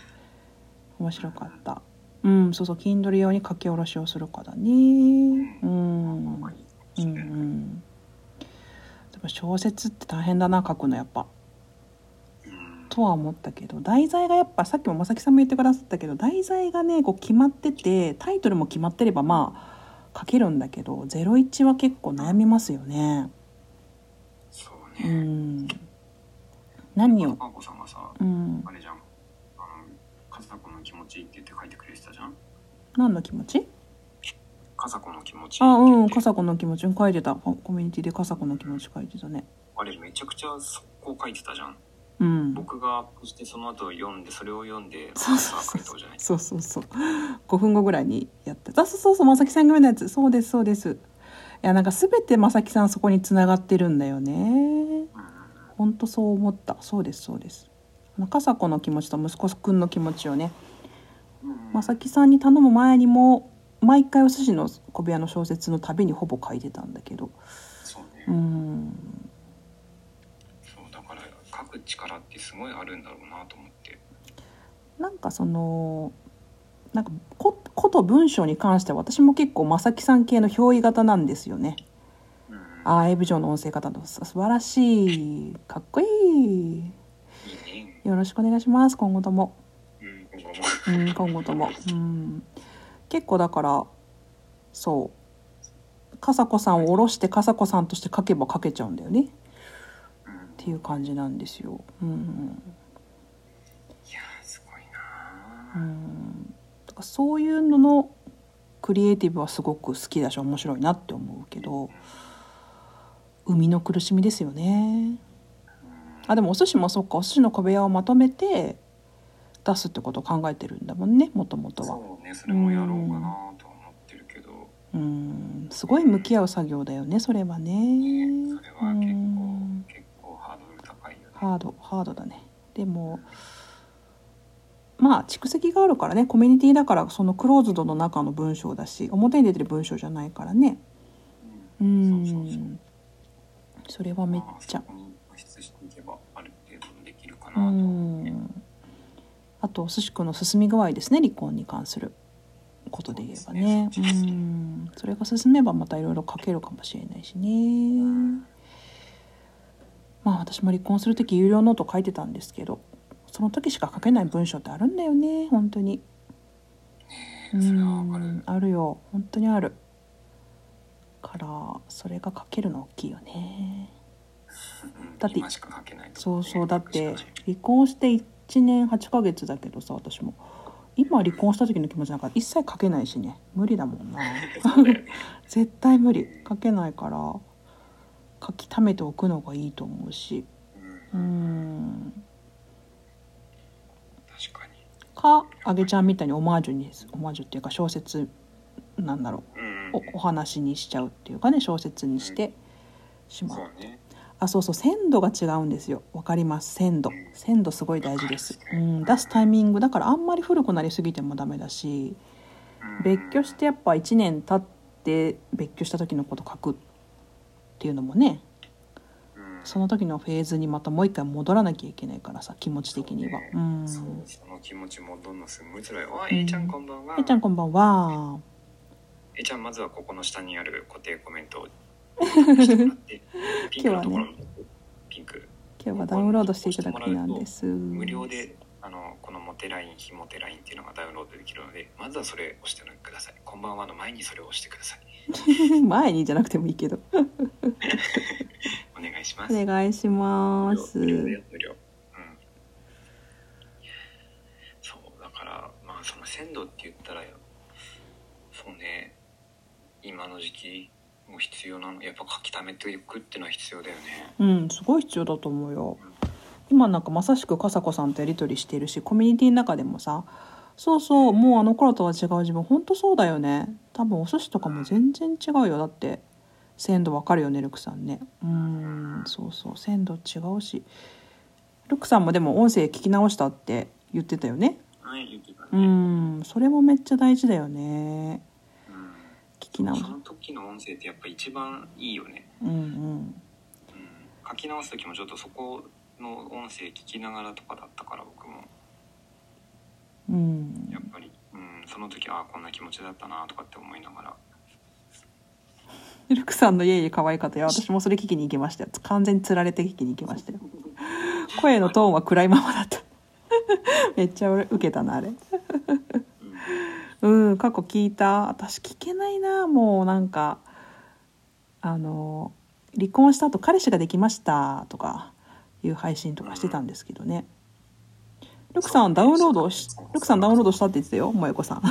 面白かった。うんそうそう Kindle 用に書き下ろしをするからね。うん。うん。うんでも小説って大変だな書くのやっぱ。うんとは思ったけど題材がやっぱさっきも正木さんも言ってくださったけど題材がねこう決まっててタイトルも決まってればまあ書けるんだけど01は結構悩みますよね。そううねん。何を？パンコさんがさうん。あれじゃん。あの家族の気持ちって言って書いてくれてたじゃん？何の気持ち？家族の気持ち。あうんって言って笠子の気持ち書いてた。ココミュニティで笠子の気持ち書いてたね。あれめちゃくちゃ速攻書いてたじゃんうん。僕がアップしてその後読んでそれを読んでそうそうそう。書いたじゃない？そうそうそう。5分後ぐらいにやってあそうそうそう正木さんが読んだやつ。そうですそうです。いやなんか全て正木さんそこに繋がってるんだよね。うん。ほんとそう思った。そうですそうです。笠子の気持ちと息子くんの気持ちをね。うん。うん正木さんに頼む前にも毎回お寿司の小部屋の小説の旅にほぼ書いてたんだけど。そうね、うんく力ってすごいあるんだろうなと思って。なんかそのなんかここと文章に関しては私も結構正木さん系の憑依型なんですよね。うん。ああエビジョンの音声方の素晴らしい。かっこいい。いいねよろしくお願いします今後とも。うん今後とも。うん。結構だからそう。笠子さんを下ろして笠子さんとして書けば書けちゃうんだよねっうんていう感じなんですよ。うんいやーすごいなー。ん。だからそういうののクリエイティブはすごく好きだし面白いなって思うけど生みの苦しみですよね。あでもお寿司もそっかお寿司の小部屋をまとめて出すってことを考えてるんだもんねもともとは。そうねそれもやろうかなとは思ってるけど、うん。すごい向き合う作業だよねそれはね。ねそれは結構うん。結構ハードル高いよねハードハードだね。でもまあ蓄積があるからね。コミュニティだからそのクローズドの中の文章だし表に出てる文章じゃないからね。ううん。それはめっちゃ。まあとあと寿司君の進み具合ですね離婚に関することで言えばね。ね。うん。それが進めばまたいろいろ書けるかもしれないしねまあ私も離婚する時有料ノート書いてたんですけどその時しか書けない文章ってあるんだよね本当に。うそれはわかる。んあるよ。本当にある。からそれが書けるの大きいよね。うんだって今しか書けないとそうそうだって離婚して1年8ヶ月だけどさ私も。今離婚した時の気持ちなんか一切書けないしね。無理だもんな。(laughs) (laughs) 絶対無理。書けないから書き溜めておくのがいいと思うし。うん。うん。確かに。かあげちゃんみたいにオマージュにオマージュっていうか小説なんだろう。おお話にしちゃうっていうかね小説にしてしまう。そうね。あそうそう鮮度が違うんですよ。わかります？鮮度。鮮度すごい大事です、うん、出すタイミング。だからあんまり古くなりすぎてもダメだしうん。別居してやっぱ1年経って別居した時のこと書くっていうのもねうん。その時のフェーズにまたもう一回戻らなきゃいけないからさ気持ち的には。そううねん。そうその気持ちもどんどんスムーズだよ。あうん。えいちゃんこんばんは。えちゃんこんばんは。えいちゃんまずはここの下にある固定コメントを。してもらってピンクのところのピンク。今日はダウンロードしていただく日なんです。無料であのこのモテライン非モテラインっていうのがダウンロードできるのでまずはそれを押してください。こんばんはの前にそれを押してください (laughs) 前にじゃなくてもいいけど。お願いします。お願いします。無料無料。うん。そうだからまあその鮮度って言ったらそうね。今の時期も必要なの。やっぱ書き溜めていくっていうのは必要だよね。うんすごい必要だと思うよ。今なんかまさしく笠子さんとやり取りしてるしコミュニティの中でもさそうそうもうあの頃とは違う自分。ほんとそうだよね。多分お寿司とかも全然違うよ。だって鮮度わかるよねルクさんね。うんそうそう鮮度違うし。ルクさんもでも音声聞き直したって言ってたよね。はい言ってたうねんそれもめっちゃ大事だよね。うん聞き直しその時の音声ってやっぱ一番いいよね、うんうん。うん、書き直す時もちょっとそこの音声聞きながらとかだったから僕もうん。やっぱり、うん、その時ああこんな気持ちだったなとかって思いながら。(laughs) ルクさんの家々可愛かったよ私もそれ聞きに行きましたよ。完全につられて聞きに行きましたよ。声のトーンは暗いままだった。(laughs) めっちゃウケたなあれ。うん過去聞いた。私聞けないなもうなんか。あの離婚した後彼氏ができましたとかいう配信とかしてたんですけどねルクさんダウンロードしルクさんダウンロードしたって言ってたよ萌子さん。(laughs)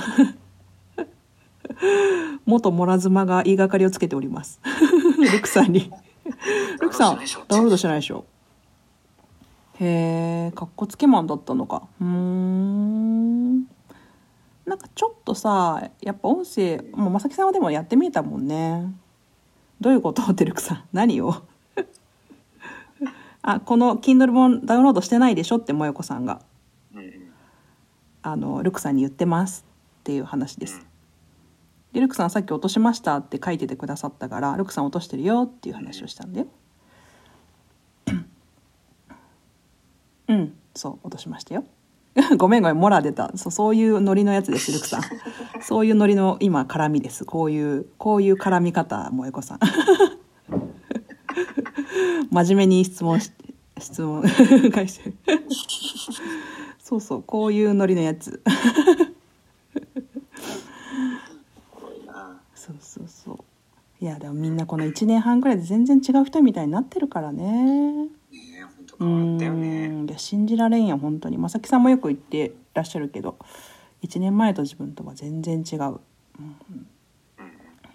元モラ妻が言いがかりをつけております。(laughs) ルクさんに。(laughs) ルクさんダウンロードしてないでしょ。へえかっこつけマンだったのか。うーん。なんかちょっとさやっぱ音声もうまさきさんはでもやってみえたもんね。どういうこと？ってルクさん。何を？あこの Kindle 本ダウンロードしてないでしょって萌子さんがあのルクさんに言ってますっていう話です。うん。でルクさんさっき落としましたって書いててくださったからルクさん落としてるよっていう話をしたんだよ。うん。そう落としましたよ。(laughs) ごめんごめんモラ出た。そうそういうノリのやつですルクさん。(laughs) そういうノリの今絡みです。こういうこういう絡み方萌子さん。(laughs) 真面目に質問し質問返して。るそうそうこういうノリのやつ。そうそうそう。いやでもみんなこの1年半ぐらいで全然違う人みたいになってるからね。ねえ本当う変わったよね。んいや信じられんよ本当に。まさきさんもよく言ってらっしゃるけど1年前と自分とは全然違うう。うん。うん。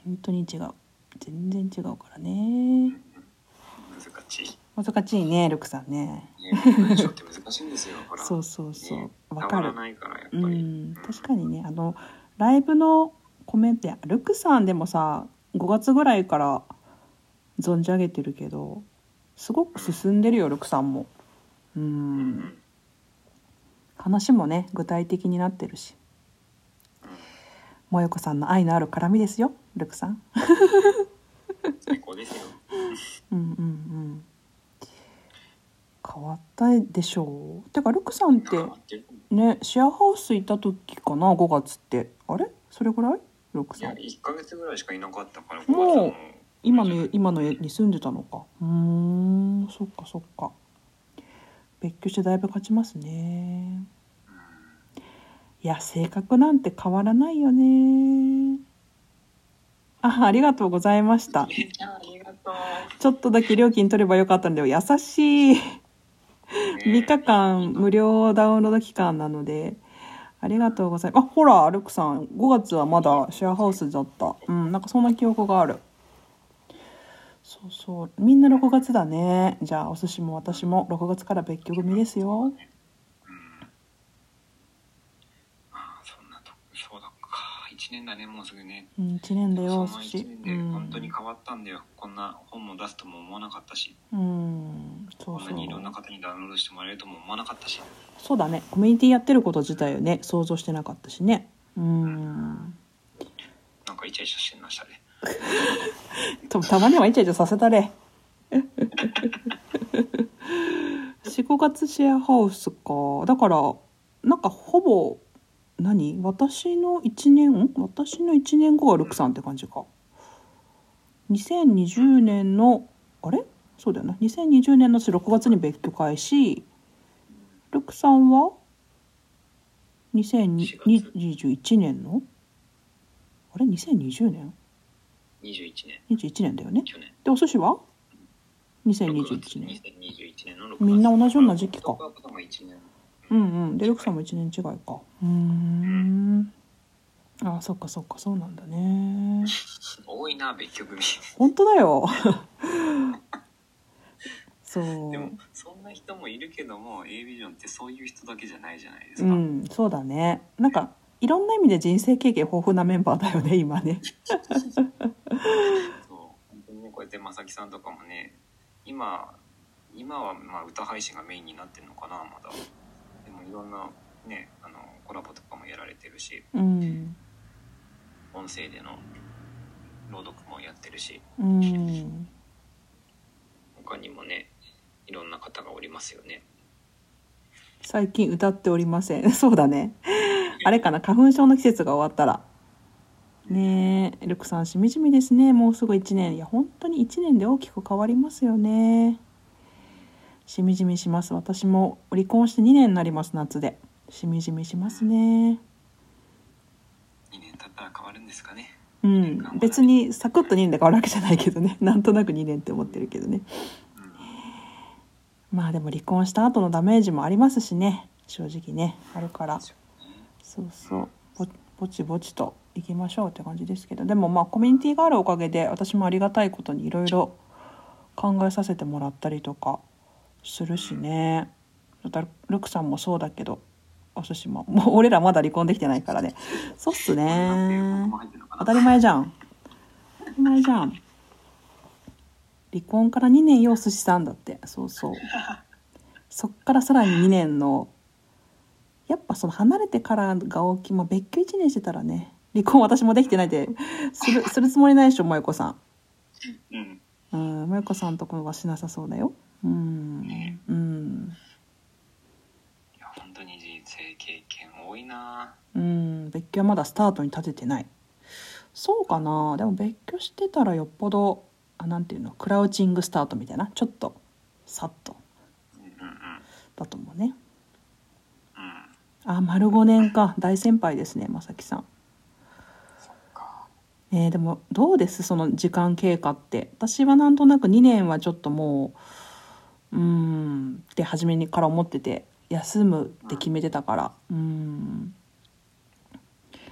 本当に違う。全然違うからね。うん。難しい。難しいねルクさんね。ね、文章って難しいんですよ。ほら。そうそうそう。ねわかる。変わらないからやっぱうり。ん確かにね。あのライブのコメントやルクさんでもさ5月ぐらいから存じ上げてるけどすごく進んでるよルクさんも。ううん。ん話もね具体的になってるし。萌子さんの愛のある絡みですよルクさん。(laughs) 最高ですよ。うんうんうん変わったでしょう？てかルクさんってねシェアハウスいた時かな？5月って。あれ？それぐらい？ルクさん。1ヶ月ぐらいしかいなかったから。もう5月の今の今の家に住んでたのか。うーんそっかそっか。別居してだいぶ経ちますね。いや性格なんて変わらないよね。あありがとうございました。ちょっとだけ料金取ればよかったんだよ。優しい。ね (laughs) 3日間無料ダウンロード期間なのでありがとうございます。あほらルクさん。5月はまだシェアハウスだった。うんなんかそんな記憶がある。そうそう。みんな6月だね。じゃあお寿司も私も6月から別居組ですようんああそんなとそうだか1年だねもうすぐね。うん1年だよおその寿司1年で本当に変わったんだよ、こんな本も出すとも思わなかったし。うん、うん、そう。そこんなにいろんなう方にダウンロードしてもらえるとも思わなかったし。そうだね。コミュニティやってること自体をね想像してなかったしね。うん。なんかイチャイチャしてまし (laughs) たねとたまにはイチャイチャさせたれ。(laughs) 45月シェアハウスか。だからなんかほぼ何？私の1年？ん私の1年後がルクさんって感じか。2020年のあれ？そうだよね2020年の6月に別居開始。ルクさんは？2021年の？あれ？2020年？21年。21年だよね。でお寿司は？6 2021月年。2021年の6月。みんな同じような時期か。僕は多分1年うんうん。でルクさんも1年違いか。うーん。あそっかそっか。そうなんだね。多いな別居組本当だよ。(laughs) そう。でもそんな人もいるけども A ビジョンってそういう人だけじゃないじゃないですか、うんそうだね。なんかいろんな意味で人生経験豊富なメンバーだよね今ね。そう。本当にねこうやって正木さんとかもね今今はまあ歌配信がメインになってるのかなまだいろんなねあのコラボとかもやられてるしうん。音声での朗読もやってるしうん。他にもねいろんな方がおりますよね。最近歌っておりません。(laughs) そうだね。あれかな花粉症の季節が終わったら。ねえルクさんしみじみですね。もうすぐ1年。いや本当に1年で大きく変わりますよねしみじみします。私も離婚して2年になります夏で。しみじみしますね。2年経ったら変わるんですかね。うん。別にサクッと2年で変わるわけじゃないけどね。なんとなく2年って思ってるけどね。うん。まあでも離婚した後のダメージもありますしね。正直ね。あるから。そうそうぼぼちぼちといきましょうって感じですけど。でもまあコミュニティがあるおかげで私もありがたいことにいろいろ考えさせてもらったりとかするしね。またルクさんもそうだけどお寿司も。もう俺らまだ離婚できてないからね。そうっすね。当たり前じゃん。当たり前じゃん。離婚から2年よお寿司さんだって。そうそう。そっからさらに2年の。やっぱその離れてからが大きい、まあ、別居1年してたらね。離婚私もできてないでするするつもりないでしょ萌子さうん。んうん萌子さんとこはしなさそうだようん。うん。いや本当に人生経験多いな。うん。別居はまだスタートに立ててない。そうかな。でも別居してたらよっぽどあなんていうのクラウチングスタートみたいな。ちょっとさっと。うんうんだと思うね。うん。あ丸5年か。大先輩ですね正樹さん。そっか。えーでもどうです？その時間経過って。私はなんとなく2年はちょっともううーん。って初めにから思ってて休むって決めてたから。うーん。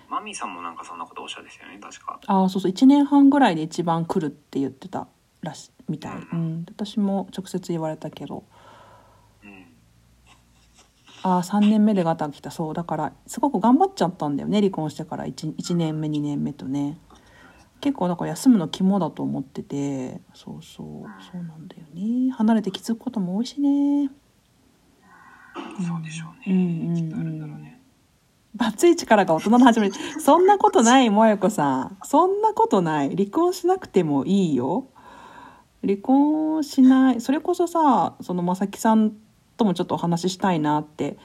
まマミーさんもなんかそんなことおっしゃるんですよね確か。ああそうそう。1年半ぐらいで一番来るって言ってたらしみたい、うん、私も直接言われたけど。うん。ああ3年目でガタが来た。そう。だからすごく頑張っちゃったんだよね離婚してから。1, 1年目2年目とね結構だから休むの肝だと思っててそうそうそうなんだよね。離れて気づくことも多いしね。そうでしょうね、うんうんあるんだろうね。バツイチからが大人の始まり。(laughs) そんなことない萌子さん。そんなことない。離婚しなくてもいいよ。離婚しない。それこそさその正木さんともちょっとお話ししたいなって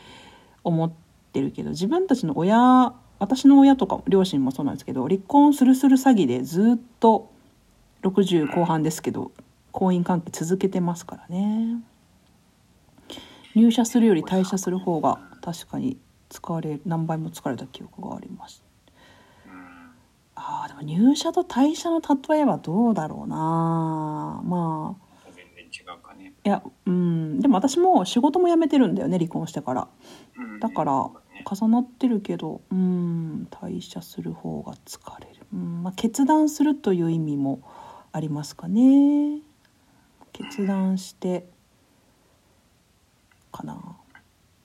思ってるけど自分たちの親私の親とか両親もそうなんですけど離婚するする詐欺でずっと60後半ですけど婚姻関係続けてますからね。入社するより退社する方が確かに使われる何倍も疲れた記憶があります。うん。あーでも入社と退社の例えはどうだろうな。まあ。全然違うかね、いやうん。でも私も仕事も辞めてるんだよね離婚してから。うん。だから重なってるけどうん退社する方が疲れる、うんまあ、決断するという意味もありますかね。決断してかな。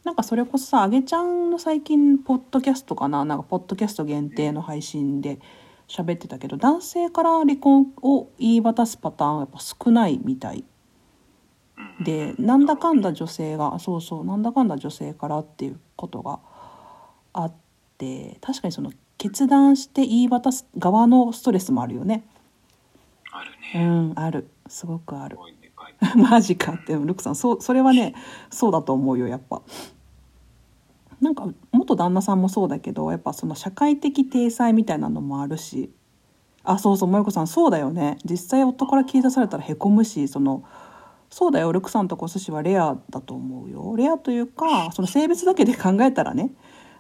なんかそれこそさあげちゃんの最近ポッドキャストかな。なんかポッドキャスト限定の配信で喋ってたけど男性から離婚を言い渡すパターンはやっぱ少ないみたい。うん。でなんだかんだ女性がそうそうなんだかんだ女性からっていうことがあって確かにその決断して言い渡す側のストレスもあるよね。あるうね、んある。すごくある。(laughs) マジかってルクさんそうそれはねそうだと思うよやっぱ。なんか元旦那さんもそうだけどやっぱその社会的体裁みたいなのもあるし。あそうそう萌子さんそうだよね。実際夫から切り出されたらへこむしそのそうだよルクさんとこ寿司はレアだと思うよ。レアというかその性別だけで考えたらね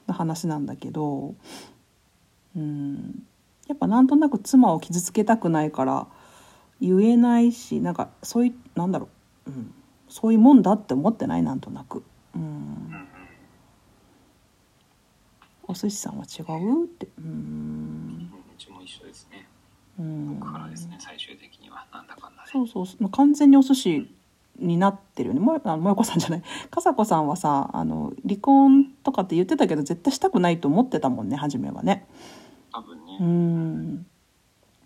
の話なんだけどうんやっぱなんとなく妻を傷つけたくないから言えないしなんかそういうなんだろう、うん、そういうもんだって思ってないなんとなく、うん。お寿司さんは違う？って。うん。うちも一緒ですね。うん。僕からですね最終的には。なんだかんだで。そうそうそう。完全にお寿司になってるよね。もあもよこさんじゃない。(laughs) かさこさんはさあの離婚とかって言ってたけど絶対したくないと思ってたもんね初めはね。多分ね、うん。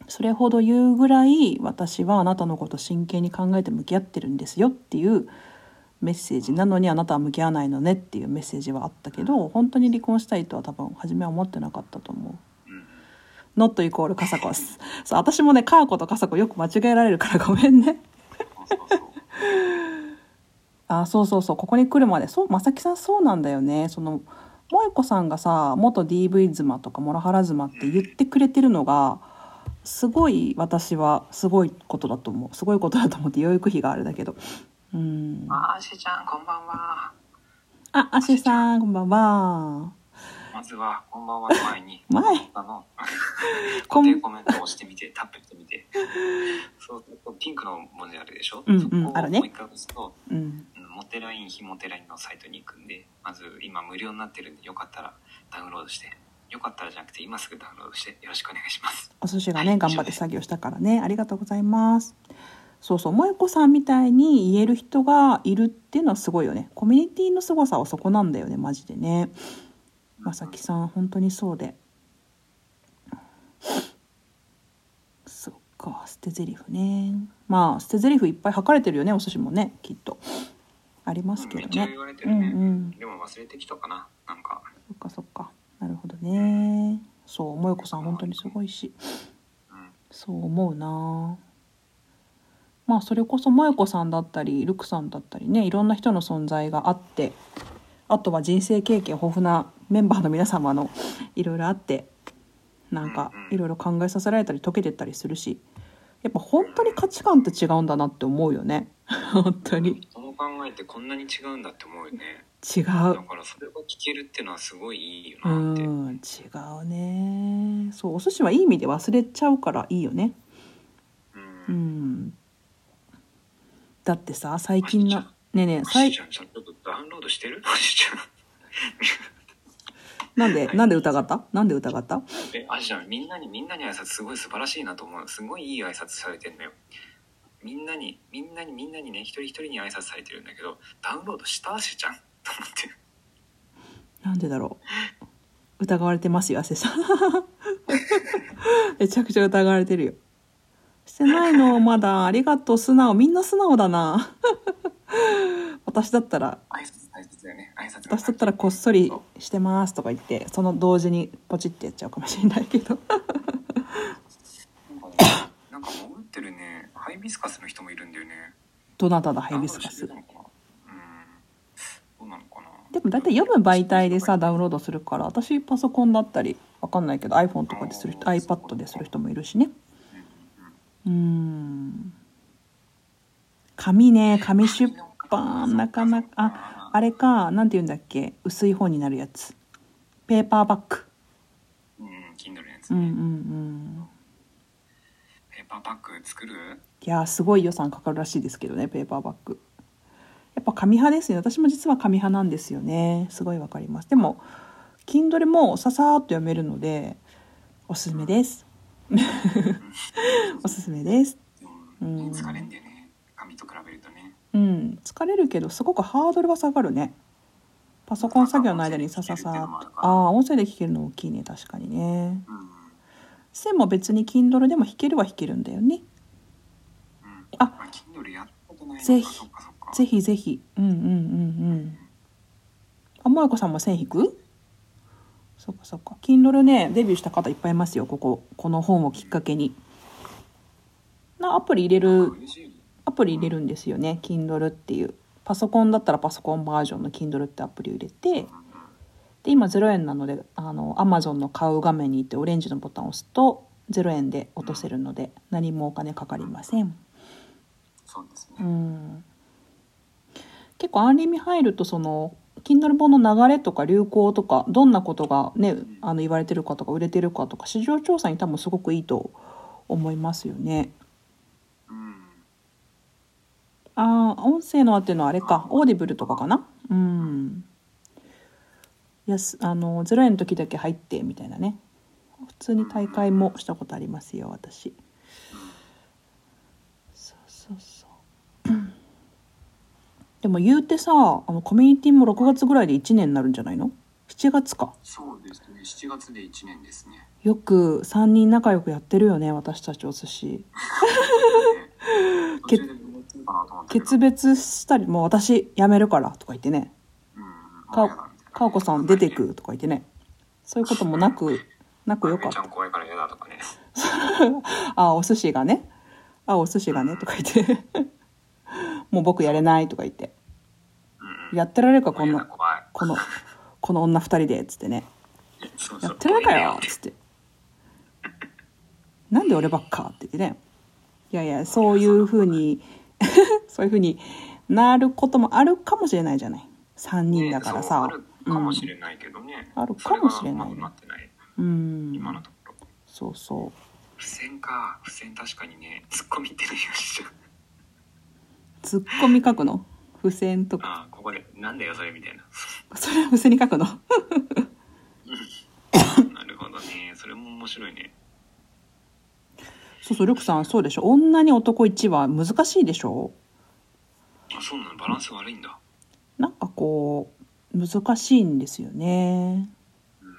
それほど言うぐらい私はあなたのこと真剣に考えて向き合ってるんですよっていうメッセージなのにあなたは向き合わないのねっていうメッセージはあったけど本当に離婚したいとは多分初めは思ってなかったと思う。うん。ノットイコールカサコス。そう私もねカーコとカサコよく間違えられるからごめんね。そうそうそう (laughs) あそうそうそうここに来るまで。そう正木さんそうなんだよね。その萌子さんがさ元 DV 妻とかモラハラ妻って言ってくれてるのがすごい私はすごいことだと思う。すごいことだと思って養育費があれだけど。うん。あーしーちゃんこんばんは。あアシさんこんばんはまずはこんばんはの前に (laughs) 前？あの (laughs) 固定コメントを押してみて (laughs) タップしてみて。そうピンクの文字あるでしょ、うんうんそこをもう一回押すとうん。うんモテライン非モテラインのサイトに行くんでまず今無料になってるんでよかったらダウンロードして。よかったらじゃなくて今すぐダウンロードしてよろしくお願いします。お寿司がね頑張って作業したからね。ありがとうございます。そうそう。萌子さんみたいに言える人がいるっていうのはすごいよね。コミュニティの凄さはそこなんだよねマジでねまさきさん本当にそうで。そっか捨て台詞ね。まあ捨て台詞いっぱい吐かれてるよねお寿司もねきっと。ありますけどね。うんうん。でも忘れてきたかななんか。そっかそっか。なるほどね。そう萌子さん本当にすごいし。うんそう思うな。まあそれこそ萌子さんだったりルクさんだったりねいろんな人の存在があってあとは人生経験豊富なメンバーの皆様のいろいろあってなんかいろいろ考えさせられたり解けてったりするしやっぱ本当に価値観って違うんだなって思うよね。(laughs) 本当に。その考えってこんなに違うんだって思うよね。違だうからそれが聞けるっていうのはすごいいいようなって、ん違うね。そうお寿司はいい意味で忘れちゃうからいいよね。うん。うん。だってさ最近のねえねえおし最ちゃんちゃんとダウンロードしてる？(laughs) なんで、はいなんで疑った？なんで疑った？え、あじゃん、みんなに、みんなに挨拶すごい素晴らしいなと思う。すごいいい挨拶されてんのよ。みんなに、みんなに、みんなにね、一人一人に挨拶されてるんだけど、ダウンロードしたしちゃん？(laughs) と思って。なんでだろう？疑われてますよ、汗さん。(laughs) めちゃくちゃ疑われてるよ。してないの、まだ。ありがとう、素直。みんな素直だな。(laughs) 私だったら、挨拶大切だよね。挨拶が私だったらこっそりしてますとか言って、その同時にポチってやっちゃうかもしれないけど。(coughs) なんか潜ってるね、ハイビスカスの人もいるんだよね。どなただ、ハイビスカスでも大体読む媒体でさ、ダウンロードするから、私パソコンだったり、わかんないけど iPhone とかでする人、iPad でする人もいるしね。うーん。紙ね、紙出版、なかなか、あ、あれか、なんて言うんだっけ、薄い本になるやつ。ペーパーバッグ。うん、Kindle のやつね。うんうんうん。ペーパーパック作る？いやー、すごい予算かかるらしいですけどね、ペーパーバッグ。やっぱ紙派ですね。私も実は紙派なんですよね。すごいわかります。でも、Kindle もささーっと読めるので、おすすめです。(laughs) おすすめです。うん、うん疲れんだよね。紙と比べるとね。うん、疲れるけど、すごくハードルは下がるね。パソコン作業の間にさささーっと。ああー、音声で聞けるの大きいね、確かにね。うん。線も別に Kindle でも弾けるは弾けるんだよね。うん。あまあ、Kindle やったことないぜひ。ぜひぜひ。うんうんうんうん。あ、もえこさんも線弾く？そっかそっか。Kindle ね、デビューした方いっぱいいますよ、ここ。この本をきっかけに。な、アプリ入れる？アプリ入れるんですよね、Kindle っていう。パソコンだったらパソコンバージョンの Kindle ってアプリを入れて、で、今0円なので、あの、Amazon の買う画面に行ってオレンジのボタンを押すと、0円で落とせるので、何もお金かかりません。そうですうね。ん結構アンリミ入るとその Kindle 本の流れとか流行とかどんなことがねあの言われてるかとか売れてるかとか市場調査に多分すごくいいと思いますよね。うん。ああ音声のっていうのはあれか Audible とかかな？うん。やすあの0円の時だけ入ってみたいなね普通に退会もしたことありますよ私。そうそうそう。(clears throat) でも言うてさあのコミュニティも6月ぐらいで1年になるんじゃないの ?7 月か。そうですね。7月で1年ですね。よく3人仲良くやってるよね私たちお寿司。途中で (laughs) 決別したりもう私辞めるからとか言ってね。うん。かかおこさん出てくとか言ってね。そういうこともなく、なくよかっためちゃん。怖いから嫌だとかね。(laughs) あ、お寿司がね。あ、お寿司がね。とか言って。もう僕やれないとか言って。やってられるか、こんな。この、この女二人で、つってね。やってられるかよつって。なんで俺ばっかって言ってね。いやいや、そういうふうに、(laughs) そういうふうになることもあるかもしれないじゃない。三人だからさねあ。るかもしれないけどね。あるかもしれないそがうまくなってない。うん。今のところ。そうそう。付箋か。付箋確かにね、ツッコミってないよし。ツッコミ書くの？付箋とか。ああ、ここで、なんだよそれみたいな。それは付箋に書くの？(laughs) なるほどね。それも面白いね。そうそう、ルクさん、そうでしょ？女に男1は難しいでしょ？あ、そうなの？バランス悪いんだ。なんかこう、難しいんですよね。うん。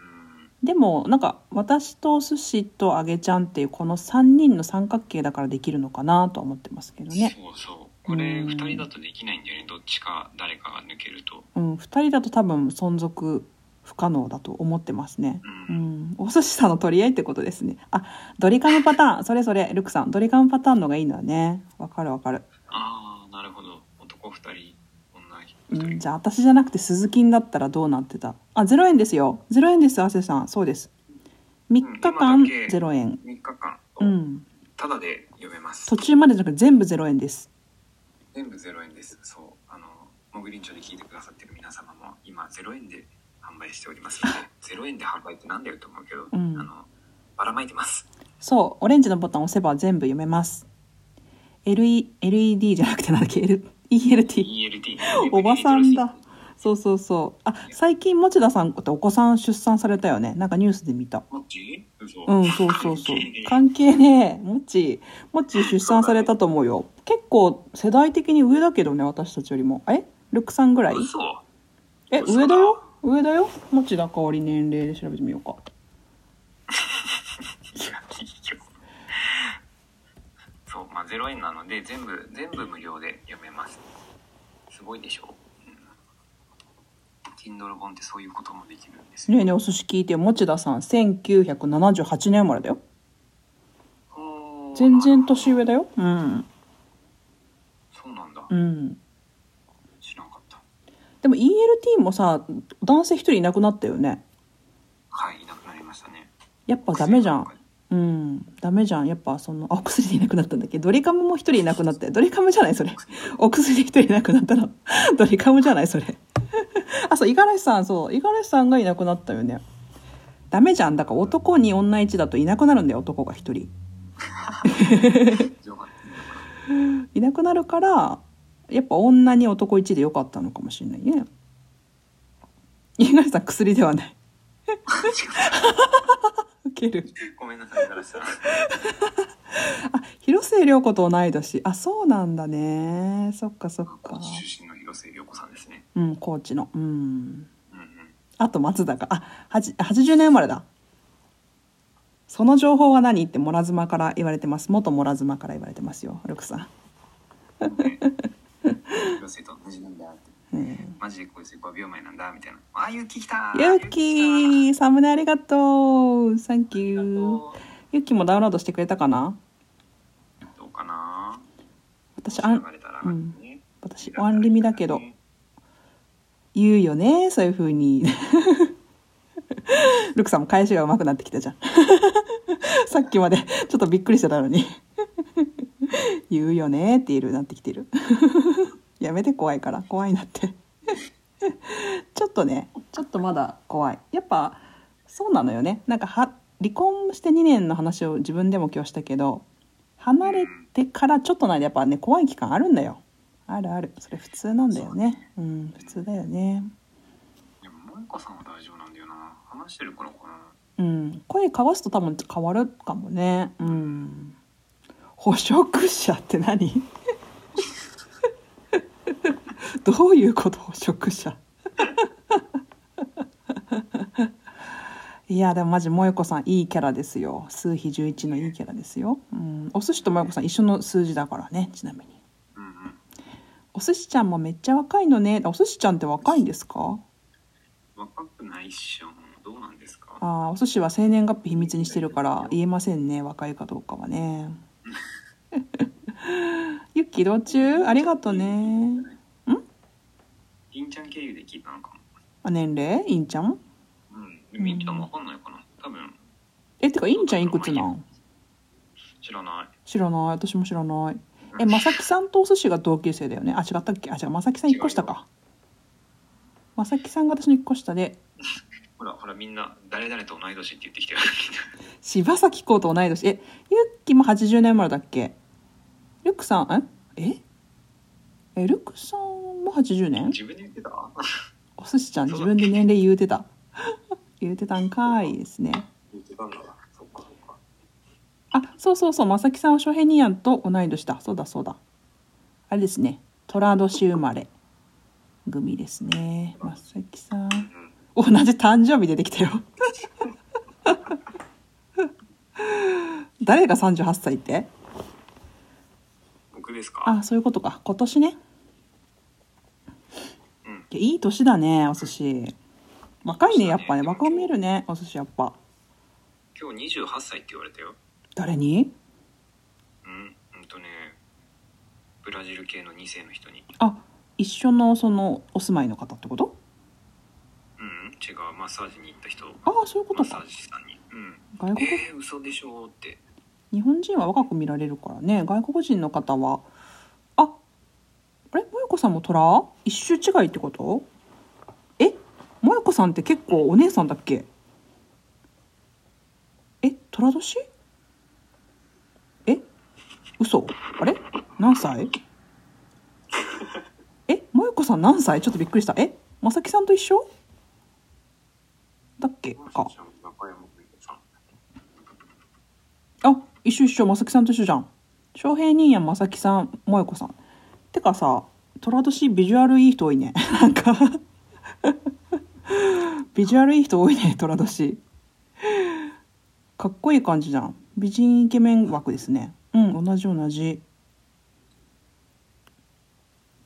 でも、なんか、私とお寿司とあげちゃんっていうこの3人の三角形だからできるのかなとは思ってますけどね。そうそう。これ、うん二人だとできないんだよね。どっちか、誰かが抜けると。うん、2人だと多分存続不可能だと思ってますね。う。うんん、お寿司さんの取り合いってことですね。あ、ドリカムパターン。(laughs) それそれ、ルクさん。ドリカムパターンのがいいのはね。わかるわかる。ああ、なるほど。男二人、女一人。うん、じゃあ私じゃなくて鈴金だったらどうなってた？あ、0円ですよ。0円です、亜生さん。そうです。3日間うん今だけ0円。3日間、うん。ただで読めます途。中までじゃなくて全部0円です。全部0円です。そう。あの、モグリンチョで聞いてくださってる皆様も今0円で販売しておりますので、(laughs) 0円で販売ってなんだよと思うけど、うん。あの、ばらまいてます。そう、オレンジのボタンを押せば全部読めます。LE、LED じゃなくてなんだっけ？L- ?ELT。ELT。(laughs) おばさんだ。そうそうそう。あ最近持田さんってお子さん出産されたよね。なんかニュースで見た。うんそうそうそう。関係ねえ。もっちもっち出産されたと思うよ。結構世代的に上だけどね私たちよりも。え？ルックさんぐらい？嘘。え上だよ？上だよ。もちだかおり年齢で調べてみようか。(laughs) いやいいよ。そうまあ0円なので全部全部無料で読めます。すごいでしょ、うん、Kindle 本ってそういうこともできるんですよ、ねえねえお寿司聞いてよ。持田さん1978年生まれだよ。全然年上だよ。うん。そうなんだ、うんでも ELT もさ男性一人いなくなったよね。はいいなくなりましたね。やっぱダメじゃん。うんダメじゃん。やっぱそのあお薬でいなくなったんだっけ？ドリカムも一人いなくなってドリカムじゃないそれ。お薬で一人いなくなったの。ドリカムじゃないそれ。あそう五十嵐さんそう五十嵐さんがいなくなったよね。ダメじゃん。だから男に女1だといなくなるんだよ男が一人。(laughs) (laughs) いなくなるからやっぱ女に男1でよかったのかもしれないね。五十嵐さん薬ではない。(laughs) ウケる。ごめんなさい五十嵐さんあ広末涼子と同い年。あそうなんだね。そっかそっか。高知出身の広末涼子さんですね。うん高知の。うん。うんうん。あと松坂。あはじ80年生まれだ。その情報は何？ってモラズマから言われてます。元モラズマから言われてますよルクさん、(laughs) 広末と同じなんだって。うん、マジでこいつ5秒前なんだみたいな。あゆき来たゆっきーサムネありがとう。サンキューどゆっきもダウンロードしてくれたかな？うかな？私あんうんね。私ワンリミだけど。言うよねそういう風に。(laughs) ルクさんも返しが上手くなってきたじゃん。(laughs) さっきまでちょっとびっくりしてたのに (laughs) 言うよねって言えるなってきてる。(laughs) やめて怖いから。怖いなって。(laughs) ちょっとね。ちょっとまだ怖い。やっぱそうなのよね。なんかは離婚して2年の話を自分でも今日したけど離れてからちょっとの間やっぱね怖い期間あるんだよ。あるある。それ普通なんだよね。うん。普通だよね。でも萌子さんは大丈夫なんだよな。話してるからかな。うん。声交わすと多分変わるかもね。うん捕食者って何？(laughs) どういうこと？捕食者。いやでもマジ萌子さんいいキャラですよ。数比11のいいキャラですよ、うん、お寿司と萌子さん一緒の数字だからねちなみに。うんうん。お寿司ちゃんもめっちゃ若いのね。お寿司ちゃんって若いんですか？若くないっしょ。どうなんですか？ああお寿司は生年月日秘密にしてるから言えませんね若いかどうかはね (laughs) ユッキー移動中ありがとうね銀ちゃん経由で聞いたのかも。あ年齢？いいんちゃん？うん。でもいいかもわかんないかな。多分。えてかいいんちゃんいくつなん知らない。知らない。私も知らない。えまさきさんとお寿司が同級生だよね。あ違ったっけ？あ違うまさきさん1個下か。まさきさんが私の1個下でほらほらみんな誰々と同い年って言ってきてる。(laughs) 柴咲コウと同い年。えユッキーも80年生まれだっけ？ルックさんえ？え？えルックさんも80年？自分で言ってた？お寿司ちゃん自分で年齢言うてた。(laughs) 言うてたんかいですね。言ってたんだそっかそっか。あそうそうそう。正木さんはショヘニアンと同い年だ。そうだそうだ。あれですね。寅年生まれ組ですね。正木さん同じ誕生日出てきたよ。誰が38歳って？僕ですか？あそういうことか。今年ね。うん。いい年だねお寿司。若いねやっぱね。若見えるねお寿司やっぱ。今日28歳って言われたよ。誰に？うんうんとねブラジル系の2世の人に。あ一緒のそのお住まいの方ってこと？うん違うマッサージに行った人。ああそういうことか。マッサージ師さんに。うん。外国？えー、嘘でしょって。日本人は若く見られるからね。外国人の方はああれ？萌子さんも虎？一周違いってこと？え？萌子さんって結構お姉さんだっけ？え？虎年？え？嘘？あれ？何歳？(laughs) え？萌子さん何歳？ちょっとびっくりした。え？まさきさんと一緒？だっけ？かあ一緒一緒。まさきさんと一緒じゃん。翔平兄やまさきさん萌子さん。てかさ寅年ビジュアルいい人多いね。(laughs) なんか。ビジュアルいい人多いね寅年。かっこいい感じじゃん。美人イケメン枠ですね。うん同じ同じ。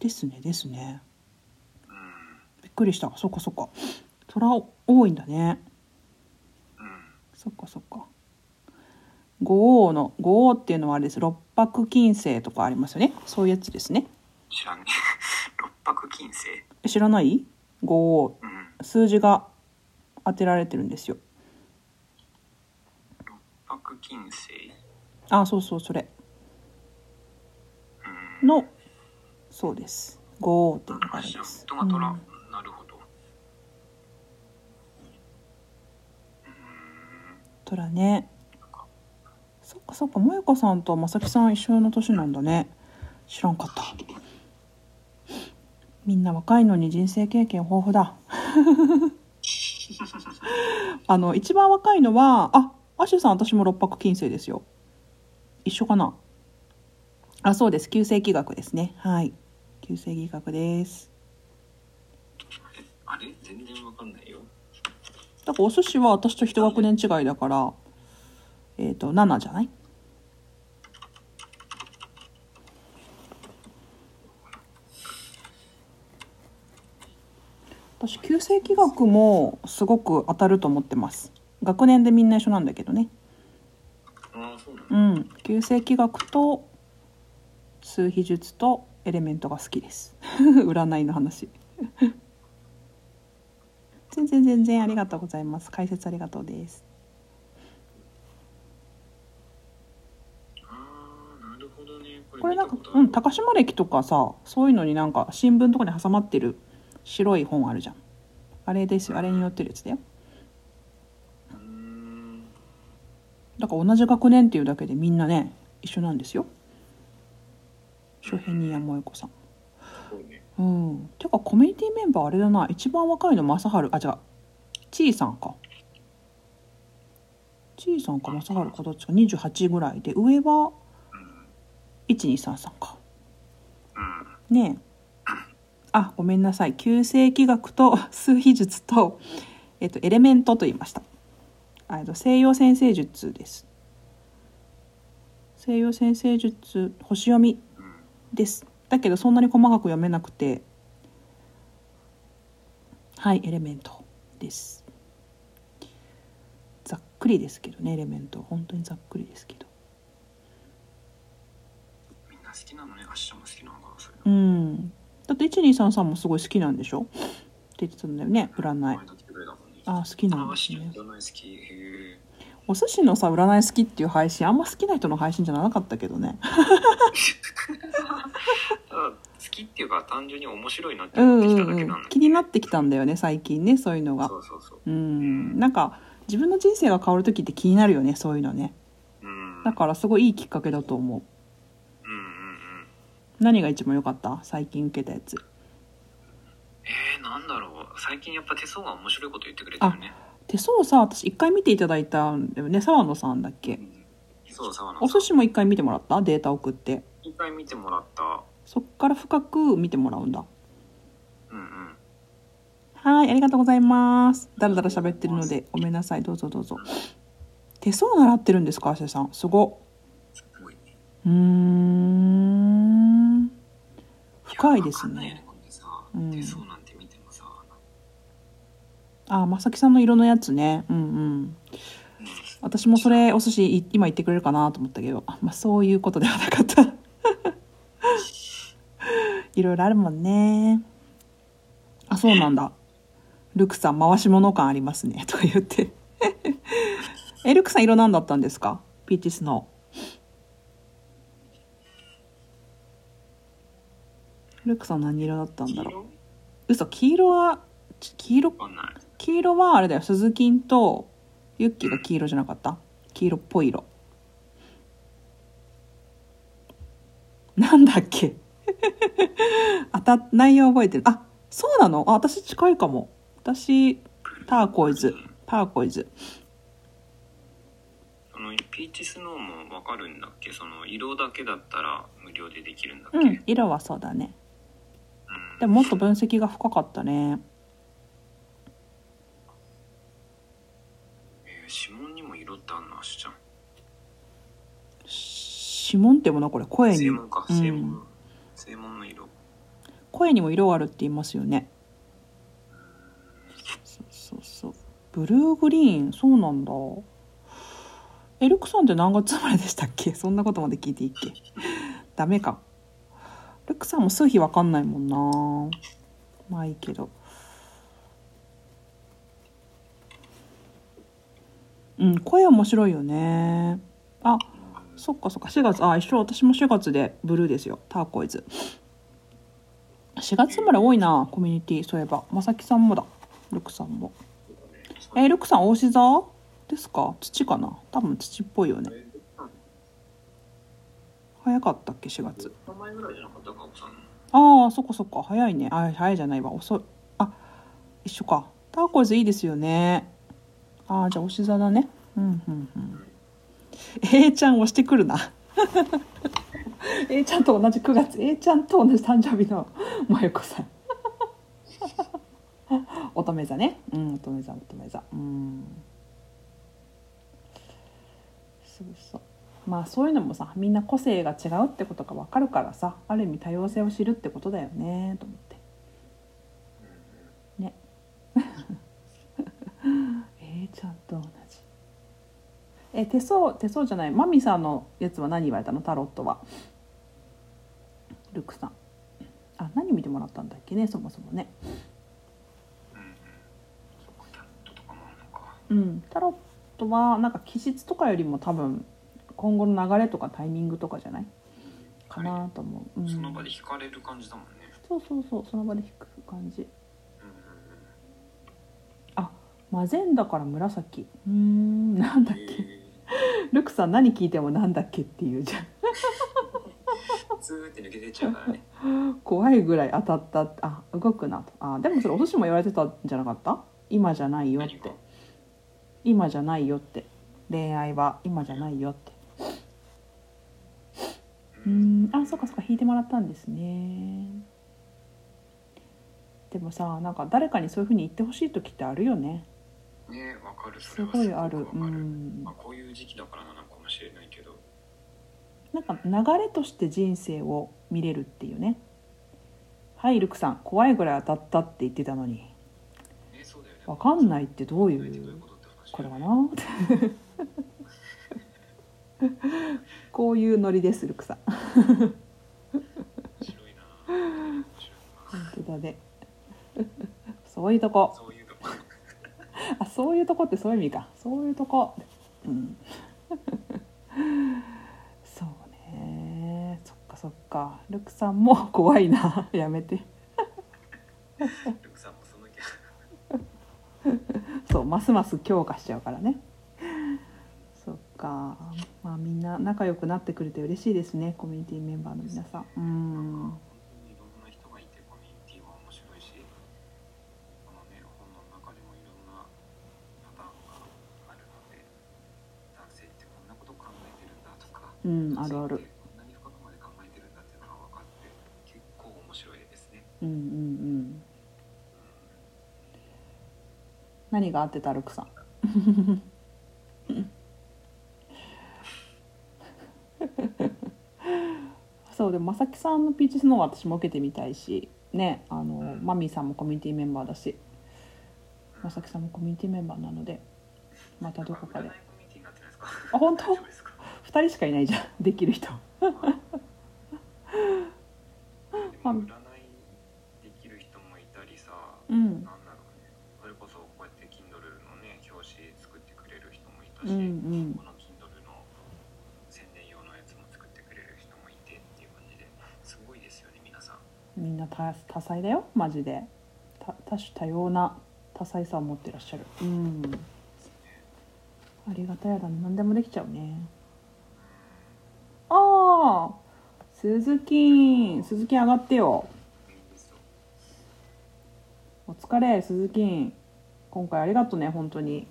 ですねですね。びっくりした。そっかそっか。虎多いんだね。うん。そっかそっか。五王の五王っていうのはあれです。六白金星とかありますよね。そういうやつですね。知らん。ね (laughs) 六白金星。え知らない？五王。うん。数字が当てられてるんですよ。六白金星。あそうそうそれ。うん。のそうです。五王っていうのがあるんですトマトラ、うん虎ね。そっかそっか萌子さんとまさきさん一緒の年なんだね。知らんかった。みんな若いのに人生経験豊富だ。(laughs) あの一番若いのはあアシュさん私も六白金星ですよ。一緒かな。あそうです。旧世紀学ですね。はい。旧世紀学です。あれ？全だからお寿司は私と一学年違いだからえっ、と7じゃない？私旧世紀学もすごく当たると思ってます。学年でみんな一緒なんだけどね。うん。旧世紀学と数秘術とエレメントが好きです。(laughs) 占いの話全然全然ありがとうございます。解説ありがとうです。これなんかうん高島歴とかさそういうのになんか新聞とかに挟まってる白い本あるじゃん。あれですよ。あれに載ってるやつだよ。だから同じ学年っていうだけでみんなね一緒なんですよ。翔平兄や萌子さんうん。てかコミュニティメンバーあれだな。一番若いの正治あ違う。ちいさんか。ちいさんか正治かどっちか。28ぐらいで。上はうん1233か。うん。ねえ。あごめんなさい。旧世紀学と (laughs) 数秘術と、えっと、エレメントと言いました。あえっと西洋先生術です。西洋先生術星読みうんですだけどそんなに細かく読めなくてはいエレメントです。ざっくりですけどねエレメント。本当にざっくりですけど。みんな好きなのねアッシャも好きなのかなそれ。うん。だって1233もすごい好きなんでしょ？って言ってたんだよね占い。あ好きなんですねお寿司のさ占い好きっていう配信あんま好きな人の配信じゃなかったけどね (laughs) ただ好きっていうか単純に面白いなってうん思ってきうんうんただけなん。だ気になってきたんだよね最近ねそういうのが。そうそうそう。うん。なんか自分の人生が変わる時って気になるよねそういうのね。うん。だからすごいいいきっかけだと思う。うんうんうん。何が一番良かった？最近受けたやつ。えー、なんだろう。最近やっぱ手相が面白いこと言ってくれてるね。手相さ私一回見ていただいたんだよね。沢野さんだっけ？そう沢野おさん。寿司も一回見てもらった？データ送って。一回見てもらった？そっから深く見てもらうんだ。うんうん。はいありがとうございます。だらだら喋ってるのでごめんなさい。どうぞどうぞ。手相習ってるんですか芦田さん。すご。すごいね。うーん。深いですね。手相なんて見てもさあまさきさんの色のやつね。うんうん。うん。私もそれお寿司い今言ってくれるかなと思ったけど。あ、まあ、そういうことではなかったいろいろあるもんね。あそうなんだ。ルクさん回し物感ありますね。(laughs) とか言って。えルクさん色何だったんですか？ピーチスノールクさん何色だったんだろう？嘘黄色はち黄色？黄色はあれだよ。鈴金とユッキーが黄色じゃなかった？黄色っぽい色。なんだっけ？(laughs) 当た内容覚えてる。あそうなの？あ私近いかも。私ターコイズ。ターコイズ。そのピーチスノーもわかるんだっけ？その色だけだったら無料でできるんだっけ、うん色はそうだね。うん。でももっと分析が深かったね。えー指紋にも色ってあんの？あしちゃん。指紋ってもの？これ声に。正門かうん正門、の色。声にも色あるって言いますよね。そうそうそう。ブルーグリーンそうなんだ。えルクさんって何月生まれでしたっけ？そんなことまで聞いていいっけ？ダメか。ルクさんも数日わかんないもんな。まあいいけど。うん声面白いよね。あそっかそっか。4月あ一緒。私も4月でブルーですよ。ターコイズ。4月生まれ多いなコミュニティ。そういえば。まさきさんもだ。ルクさんも。えルクさん大志座ですか？土かな？多分土っぽいよね。早かったっけ4月？名前ぐらいじゃなかったかおさんのああそっかそっか。早いね。あ早いじゃないわ。遅い。あ一緒か。ターコイズいいですよね。ああじゃあおし座だね。うんうんうん A ちゃん押してくるな。A ちゃんと同じ9月 A ちゃんと同じ誕生日の萌子さん。乙女座ね。うん乙女座乙女座。うん。そうそう。まあそういうのもさみんな個性が違うってことが分かるからさある意味多様性を知るってことだよねと思って。ね。(laughs) えー、ちゃんと同じえ手相手相じゃない。マミさんのやつは何言われたの？タロットは。ルクさん。あ何見てもらったんだっけね？そもそもね。うんタロットはなんか気質とかよりも多分今後の流れとかタイミングとかじゃない？かなと思う、うん、その場で惹かれる感じだもんね。そうそうそう。その場で弾く感じ。あマゼンダから紫。うーん。なんだっうんけえルクさん何聞いてもなんだっけっていうじゃん。ーツーって抜けてっちゃうからね。怖いぐらい当たったあ動くなと。あでもそれお寿司も言われてたんじゃなかった？今じゃないよって。今じゃないよって。恋愛は今じゃないよって。うーん。あそっかそっか弾いてもらったんですね。でもさなんか誰かにそういうふうに言ってほしい時ってあるよねねわかる。そすれはごいある。うん。まあこういう時期だからなのかもしれないけど。なんか流れとして人生を見れるっていうね。はいルクさん怖いぐらい当たったって言ってたのに。ねそうだよね。わかんないってどういどういううことって話これはなこういうノリですルクさん。面白いな面白い本当だね。そういうとこ。そういうとこ (laughs) あそういうとこってそういう意味か。そういうとこ。うん。(laughs) そうね。そっかそっか。ルクさんも怖いな。(laughs) やめて。ルクさんもそのキャそうますます強化しちゃうからね。そっか。まあみんな仲良くなってくれて嬉しいですね。コミュニティメンバーの皆さん。うん本当にいろんな人がいてコミュニティは面白いしこのね本の中でもいろんなパターンがあるので男性ってこんなこと考えてるんだとかうんあるある。うんうんうん。何が合ってたルクさん？(laughs) そうでもまさきさんのピーチスノーは私も受けてみたいしねあのマミーさんもコミュニティメンバーだし。まさきさんもコミュニティメンバーなのでまたどこかで。あ本当？(laughs) 2人しかいないじゃんできる人。(laughs) でも占いできる人もいたりさ、うん。なんだろうね。それこそこうやって Kindle のね表紙作ってくれる人もいたし、うんうん。この Kindle の宣伝用のやつも作ってくれる人もいてっていう感じですごいですよね皆さん。みんな多多彩だよマジで。た多種多様な多彩さを持ってらっしゃる。うん。ありがたやだね。何でもできちゃうねああ鈴木鈴木上がってよ。いいですよ疲れ鈴木今回ありがとうね本当に。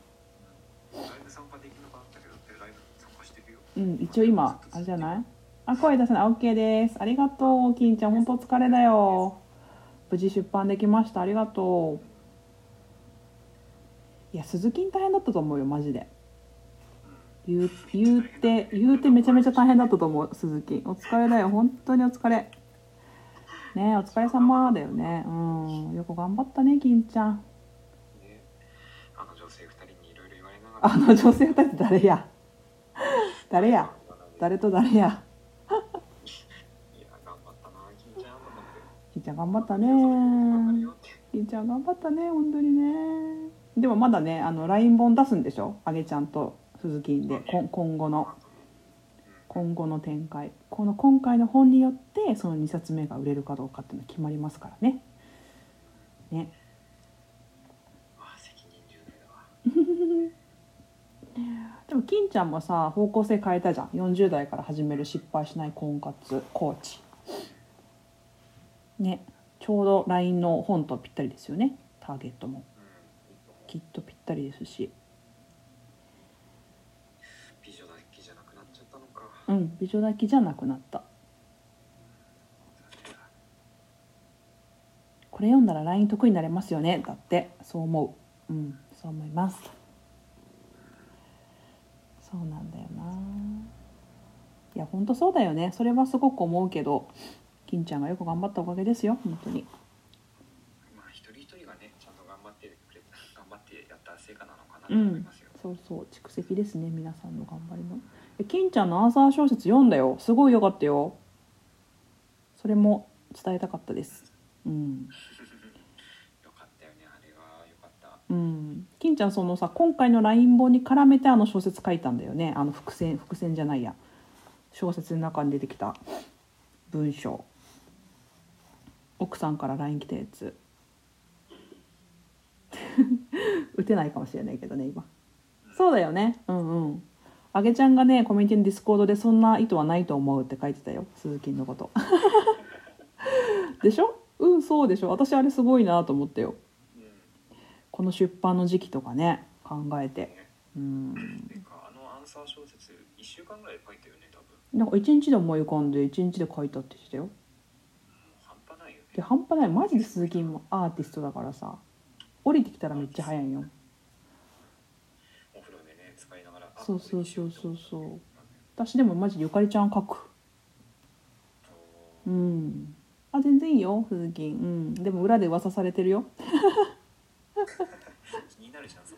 うん一応今あれじゃない？あ声出せない OK です。ありがとう金ちゃん。本当お疲れだよ。無事出版できました。ありがとう。いや鈴木大変だったと思うよマジで言う言うて言うてめちゃめちゃ大変だったと思う鈴木。お疲れだよ。本当にお疲れ。ねお疲れ様だよね。うん。よく頑張ったね金ちゃん。ね。あの女性二人にいろいろ言われながら。あの女性二人って誰や？誰や？誰と誰や？いや頑張ったな金ちゃん。ちゃん頑張ったね。よって金ちゃん頑張ったね本当にね。でもまだねあの LINE 本出すんでしょ？あげちゃんと鈴木で今後の今後の展開。この今回の本によってその2冊目が売れるかどうかっていうのは決まりますからね。ね。(laughs) でも金ちゃんもさ方向性変えたじゃん。40代から始める失敗しない婚活コーチ。ね。ちょうど LINE の本とぴったりですよね。ターゲットも。きっとぴったりですし美女だけじゃなくなっちゃったのかうん。美女だけじゃなくなった。これ読んだら LINE 得意になれますよね。だって。そう思う。うん。そう思います。そうなんだよな。いや本当そうだよね。それはすごく思うけど金ちゃんがよく頑張ったおかげですよ。本当に。まあ一人一人がねちゃんと頑張ってくれ頑張ってやった成果なのかなと思いますよ、そうそう。蓄積ですね。皆さんの頑張りのえ金ちゃんのアーサー小説読んだよ。すごいよかったよ。それも伝えたかったです。うん。よかったよねあれは。よかった。うん。金ちゃんそのさ今回の LINE 本に絡めてあの小説書いたんだよね。あの伏線伏線じゃないや。小説の中に出てきた。文章。奥さんから LINE 来たやつ。(laughs) 打てないかもしれないけどね今。そうだよね。うんうんあげちゃんがねコミュニティのディスコードでそんな意図はないと思うって書いてたよ。鈴木のこと。(laughs) でしょ？うんそうでしょ。私あれすごいなと思ったよ。うんこの出版の時期とかね考えて。ねうん。あのアンサー小説1週間ぐらいで書いたよね多分。なんか一日で思い浮かんで一日で書いたって言ってたよ。半端ないよね。で半端ない。マジで鈴木もアーティストだからさ。降りてきたらめっちゃ早いんよお風呂でね使いながらあそうそうそうそうこそう。私でもマジでゆかりちゃん書く。ううん。あ全然いいよ鈴木うん。でも裏で噂されてるよ。気になるじゃんそ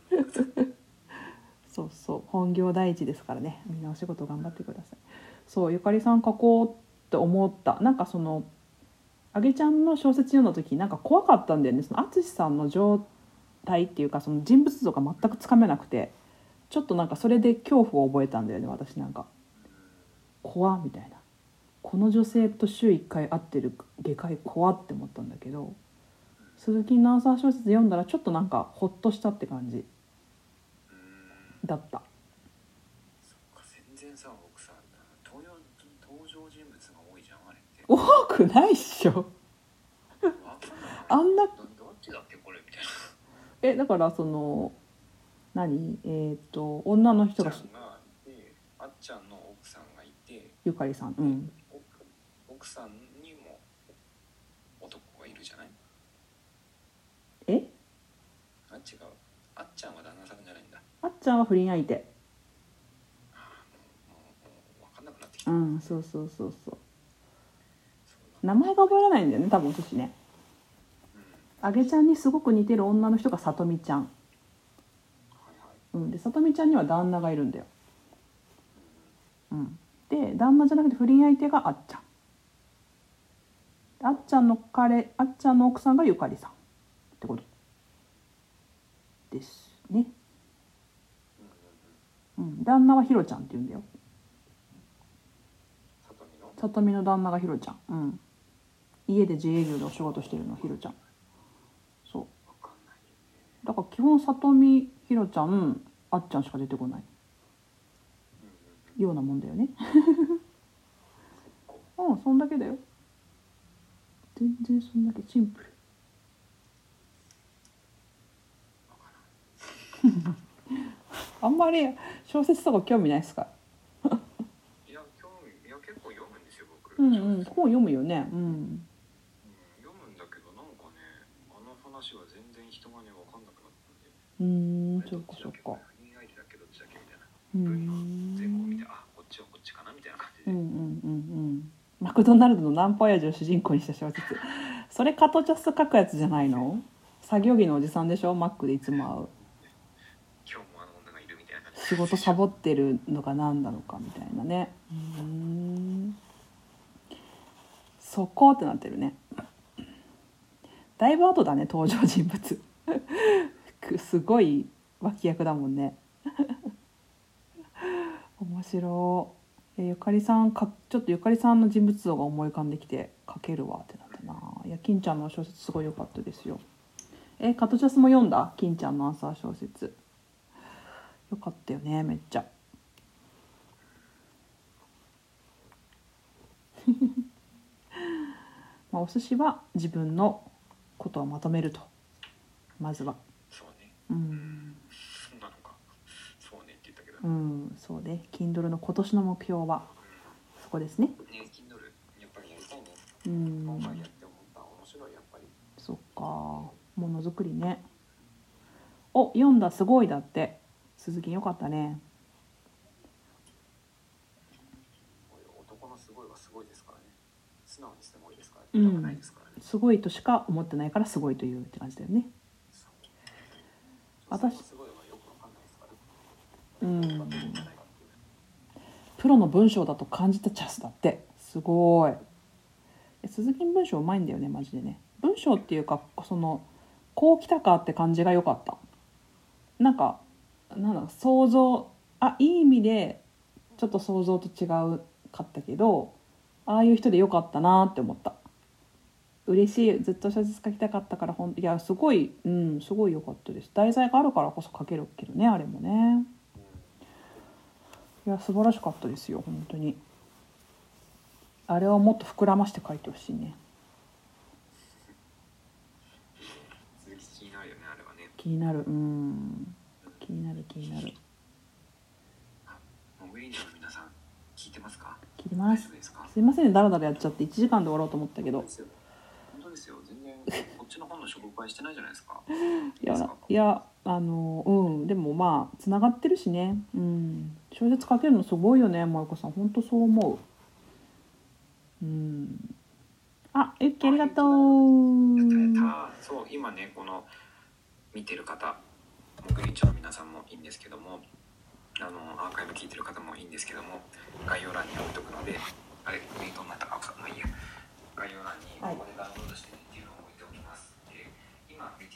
そうそう。本業第一ですからね。みんなお仕事頑張ってください。そうゆかりさん書こうって思った。なんかそのあげちゃんの小説読んだ時なんか怖かったんだよね。その淳さんの状態っていうかその人物像が全くつかめなくてちょっとなんかそれで恐怖を覚えたんだよね私なんか。怖っみたいな。この女性と週1回会ってる外科医怖って思ったんだけど鈴木のアンサー小説読んだらちょっとなんかホッとしたって感じ。うんだった。そっか全然さ僕さ登場登場人物が多いじゃんあれって。多くないっしょ。あんなどどっちだっけこれみたいな。えだからその何？えっ、と女の人が。あっちゃんがいてあっちゃんの奥さんがいてゆかりさん。うん。奥奥さんにも男がいるじゃない？え？あ違う。あっちゃんは旦那さんじゃないんだ。あっちゃんは不倫相手。うんなくなってきた、うんそうそうそうそう名前が覚えられないんだよね多分私ねうんあげちゃんにすごく似てる女の人がさとみちゃん、うん、でさとみちゃんには旦那がいるんだよ、うん、で旦那じゃなくて不倫相手があっちゃん。あっちゃんの彼あっちゃんの奥さんがゆかりさん。ってことですね、うん。旦那はひろちゃんって言うんだよ。さとみの旦那がひろちゃん、うん、家で自営業でお仕事してるのひろちゃん。そう。だから基本さとみひろちゃんあっちゃんしか出てこない。ようなもんだよね。うんうんそんだけだよ。全然そんだけシンプル。(laughs) あんまり小説とか興味ないですか？いや興味いや結構読むんですよ僕。うんうん本読むよね。うん。うん読むんだけどなんかねあの話は全然人がね分かんなくなったんでうーんそっかそっか。うー文の前後を見んてあこっちはこっちかなみたいな感じで、うんうんうん。うん。マクドナルドのナンパ親父を主人公にした小説それカトチャス書くやつじゃないの？作業着のおじさんでしょ？マックでいつも会う。今日もあの女がいるみたいな仕事サボってるのが何なのかみたいなね。うーん。そこってなってるね。だいぶ後だね登場人物。くすごい脇役だもんね。(laughs) 面白い。えゆかりさんかちょっとゆかりさんの人物像が思い浮かんできて書けるわってなったな。いや金ちゃんの小説すごい良かったですよ。えカトチャスも読んだ？金ちゃんのアンサー小説。よかったよねめっちゃ。(laughs) まあお寿司は自分のことをまとめると。まずは。うん。そうなのか。そうねって言ったけど、うねん。そうね。Kindle の今年の目標は。そこですね。Kindle やっぱりやりたいね。うん。今回やって思った。面白いやっぱり。そっか。ものづくりね。お読んだ。すごいだって。鈴木よかったね。こういう男のすごいはすごいですからね。素直にしてもいいですからうん。痛くないですからね、すごいとしか思ってないからすごいというって感じだよね私。すごいよくわかんないうん。プロの文章だと感じたチャスだって。すごい。鈴木文章うまいんだよねマジでね。文章っていうかそのこう来たかって感じが良かった。なんかなんだろう想像あいい意味でちょっと想像と違うかったけどああいう人で良かったなって思った。嬉しい。ずっと小説書きたかったからほんいやすごいうんすごい良かったです。題材があるからこそ書けるけどねあれもね。いや素晴らしかったですよ本当に。あれをもっと膨らまして書いてほしいね。続き気になるよねあれはね。気になる。うん。気になる気になる。モグリーニャの皆さん聞いてますか？切ります。すいませんねだらだらやっちゃって。1時間で終わろうと思ったけどこっちの本の紹介してないじゃないですか。いいやいやあのうん。でもまあつながってるしね。うん。小説書けるのすごいよね萌子さん。本当そう思う。うん。あゆっきありがとう。そう今ねこの見てる方モグリーチョの皆さんもいいんですけどもあのアーカイブ聞いてる方もいいんですけども概要欄に置いとくのであれミートになったかまあいいや。概要欄にはいここでダウンロードしてね。ってい not